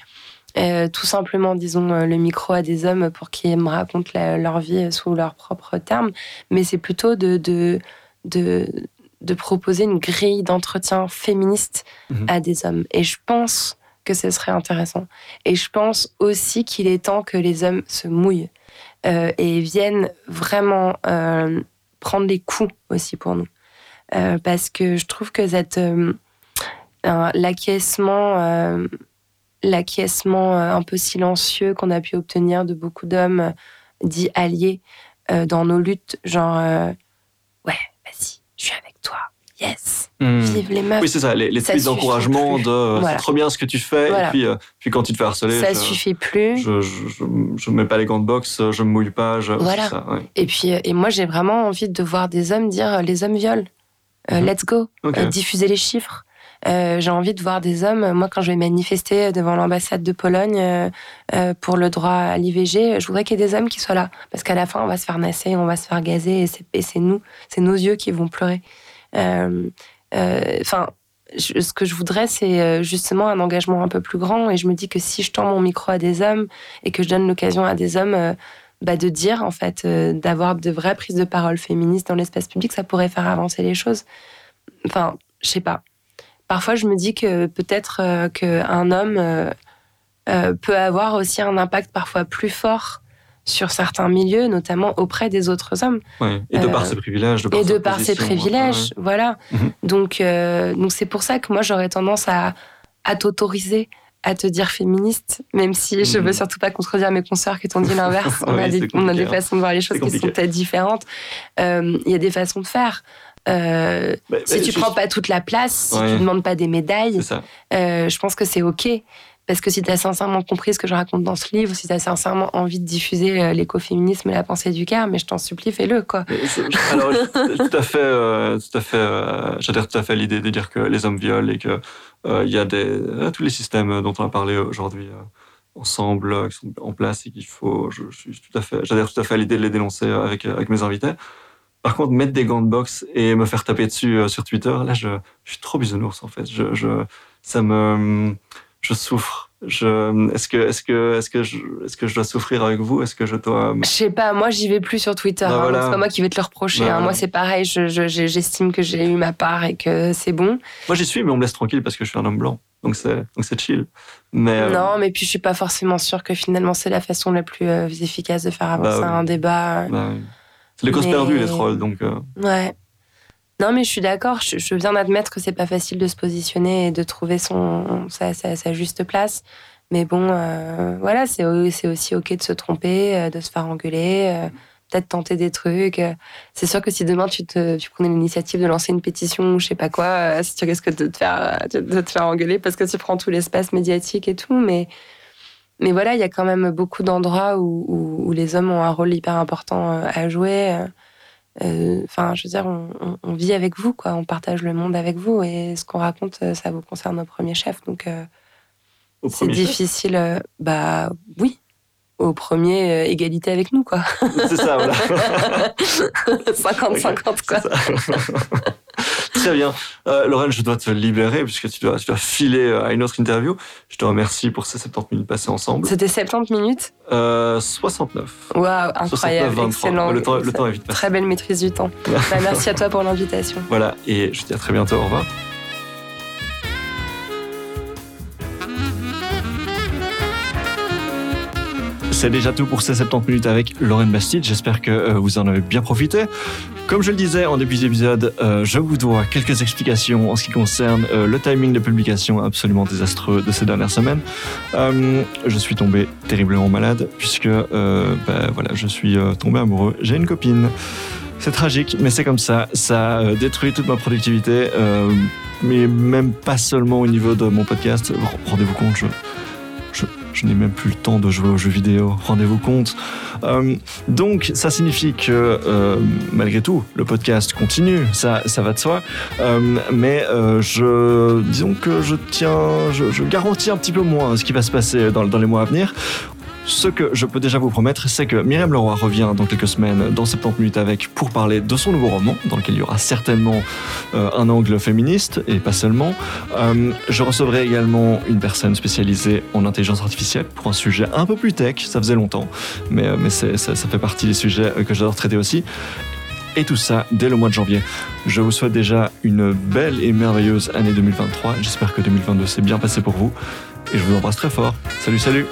tout simplement, disons, le micro à des hommes pour qu'ils me racontent leur vie sous leurs propres termes, mais c'est plutôt de, de, de, proposer une grille d'entretien féministe mhm. à des hommes. Et je pense que ce serait intéressant. Et je pense aussi qu'il est temps que les hommes se mouillent et viennent vraiment prendre des coups aussi pour nous. Euh, parce que je trouve que cette euh, l'acquiescement euh, l'acquiescement un peu silencieux qu'on a pu obtenir de beaucoup d'hommes dits alliés dans nos luttes, genre ouais, vas-y, je suis avec toi, yes, hmm. vive les meufs. Oui, c'est ça, les, les tweets d'encouragement de c'est trop bien ce que tu fais, et puis, puis quand tu te fais harceler, ça suffit plus. Je, je, je, mets pas les gants de boxe, je me mouille pas. voilà. Ça, Et puis, et moi, j'ai vraiment envie de voir des hommes dire les hommes violent, euh, mhm. let's go, euh, diffuser les chiffres. Euh, j'ai envie de voir des hommes. Moi, quand je vais manifester devant l'ambassade de Pologne pour le droit à l'IVG, je voudrais qu'il y ait des hommes qui soient là. Parce qu'à la fin, on va se faire nasser, on va se faire gazer, et c'est nous, c'est nos yeux qui vont pleurer. Enfin, ce que je voudrais, c'est justement un engagement un peu plus grand. Et je me dis que si je tends mon micro à des hommes et que je donne l'occasion à des hommes bah, de dire, en fait, euh, d'avoir de vraies prises de parole féministes dans l'espace public, ça pourrait faire avancer les choses. Enfin, je sais pas. Parfois, je me dis que peut-être euh, qu'un homme euh, peut avoir aussi un impact parfois plus fort sur certains milieux, notamment auprès des autres hommes. Et de par ses privilèges. De par et de par ses privilèges, voilà. Mhm. Donc, donc c'est pour ça que moi, j'aurais tendance à, à t'autoriser à te dire féministe, même si je veux mhm. surtout pas contredire mes consoeurs qui t'ont dit l'inverse. on, a des, on, a des, façons de voir les choses qui sont peut-être différentes. Euh, il y a des façons de faire. Euh, bah, si tu prends pas toute la place, si tu demandes pas des médailles, euh, je pense que c'est ok. Parce que si tu as sincèrement compris ce que je raconte dans ce livre, si tu as sincèrement envie de diffuser euh, l'écoféminisme et la pensée du cœur, mais je t'en supplie, fais-le, quoi. alors, tout à fait, euh, tout à fait, euh, j'adhère tout à fait l'idée de dire que les hommes violent et que il y a des, tous les systèmes dont on a parlé aujourd'hui ensemble, qui sont en place et qu'il faut, je, suis tout à fait, j'adhère tout à fait à l'idée de les dénoncer avec, avec mes invités. Par contre, mettre des gants de boxe et me faire taper dessus sur Twitter, là, je, je suis trop bisounours, en fait. Je, je, ça me, je souffre. Je, est-ce que, est-ce que, est-ce que je, est-ce que je dois souffrir avec vous? Est-ce que je dois Je sais pas. Moi, j'y vais plus sur Twitter. Bah, hein, C'est pas moi qui vais te le reprocher. Bah, hein. Moi, c'est pareil. j'estime que j'ai eu ma part et que c'est bon. Moi, j'y suis, mais on me laisse tranquille parce que je suis un homme blanc. Donc c'est, donc c'est chill. Mais euh, non, mais puis je suis pas forcément sûre que finalement c'est la façon la plus euh, efficace de faire avancer bah un débat. C'est les causes perdues, les trolls. Donc. Euh. Ouais. Non, mais je suis d'accord. Je, viens d'admettre que c'est pas facile de se positionner et de trouver son, sa, juste place. Mais bon, euh, voilà, c'est aussi OK de se tromper, euh, de se faire engueuler, euh, peut-être tenter des trucs. C'est sûr que si demain tu, te, tu prenais l'initiative de lancer une pétition ou je sais pas quoi, si tu risques de te faire, de te faire engueuler parce que tu prends tout l'espace médiatique et tout. Mais, mais voilà, il y a quand même beaucoup d'endroits où, où, les hommes ont un rôle hyper important à jouer. Euh, enfin, je veux dire, on, vit avec vous, quoi. On partage le monde avec vous, et ce qu'on raconte, euh, ça vous concerne au premier chef. Donc, euh, c'est difficile. bah oui, au premier, égalité avec nous, quoi. C'est ça, voilà. 50-50, quoi. Très bien. Euh, Lorraine, je dois te libérer puisque tu dois, tu dois filer à une autre interview. Je te remercie pour ces 70 minutes passées ensemble. C'était 70 minutes Euh, 69. Waouh, incroyable, 69, 23. excellent. Le temps, le temps est vite passé. Très belle maîtrise du temps. Bah, merci à toi pour l'invitation. Voilà, et je te dis à très bientôt. Au revoir. C'est déjà tout pour ces 70 minutes avec Lorraine Bastide. J'espère que euh, vous en avez bien profité. Comme je le disais en début d'épisode, euh, je vous dois quelques explications en ce qui concerne euh, le timing de publication absolument désastreux de ces dernières semaines. Je suis tombé terriblement malade puisque bah, voilà, je suis tombé amoureux. J'ai une copine. C'est tragique, mais c'est comme ça. Ça détruit toute ma productivité, mais même pas seulement au niveau de mon podcast. Rendez-vous compte, je, je, n'ai même plus le temps de jouer aux jeux vidéo. Rendez-vous compte. Euh, donc, ça signifie que euh, malgré tout, le podcast continue. Ça, ça va de soi. Euh, mais je, disons que je tiens, je, je garantis un petit peu moins ce qui va se passer dans, dans les mois à venir. Ce que je peux déjà vous promettre, c'est que Myriam Leroy revient dans quelques semaines dans 70 minutes avec pour parler de son nouveau roman, dans lequel il y aura certainement euh, un angle féministe et pas seulement. Euh, je recevrai également une personne spécialisée en intelligence artificielle pour un sujet un peu plus tech, ça faisait longtemps, mais, euh, ça, ça fait partie des sujets que j'adore traiter aussi. Et tout ça dès le mois de janvier. Je vous souhaite déjà une belle et merveilleuse année 2023. J'espère que 2022 s'est bien passé pour vous. Et je vous embrasse très fort. Salut, salut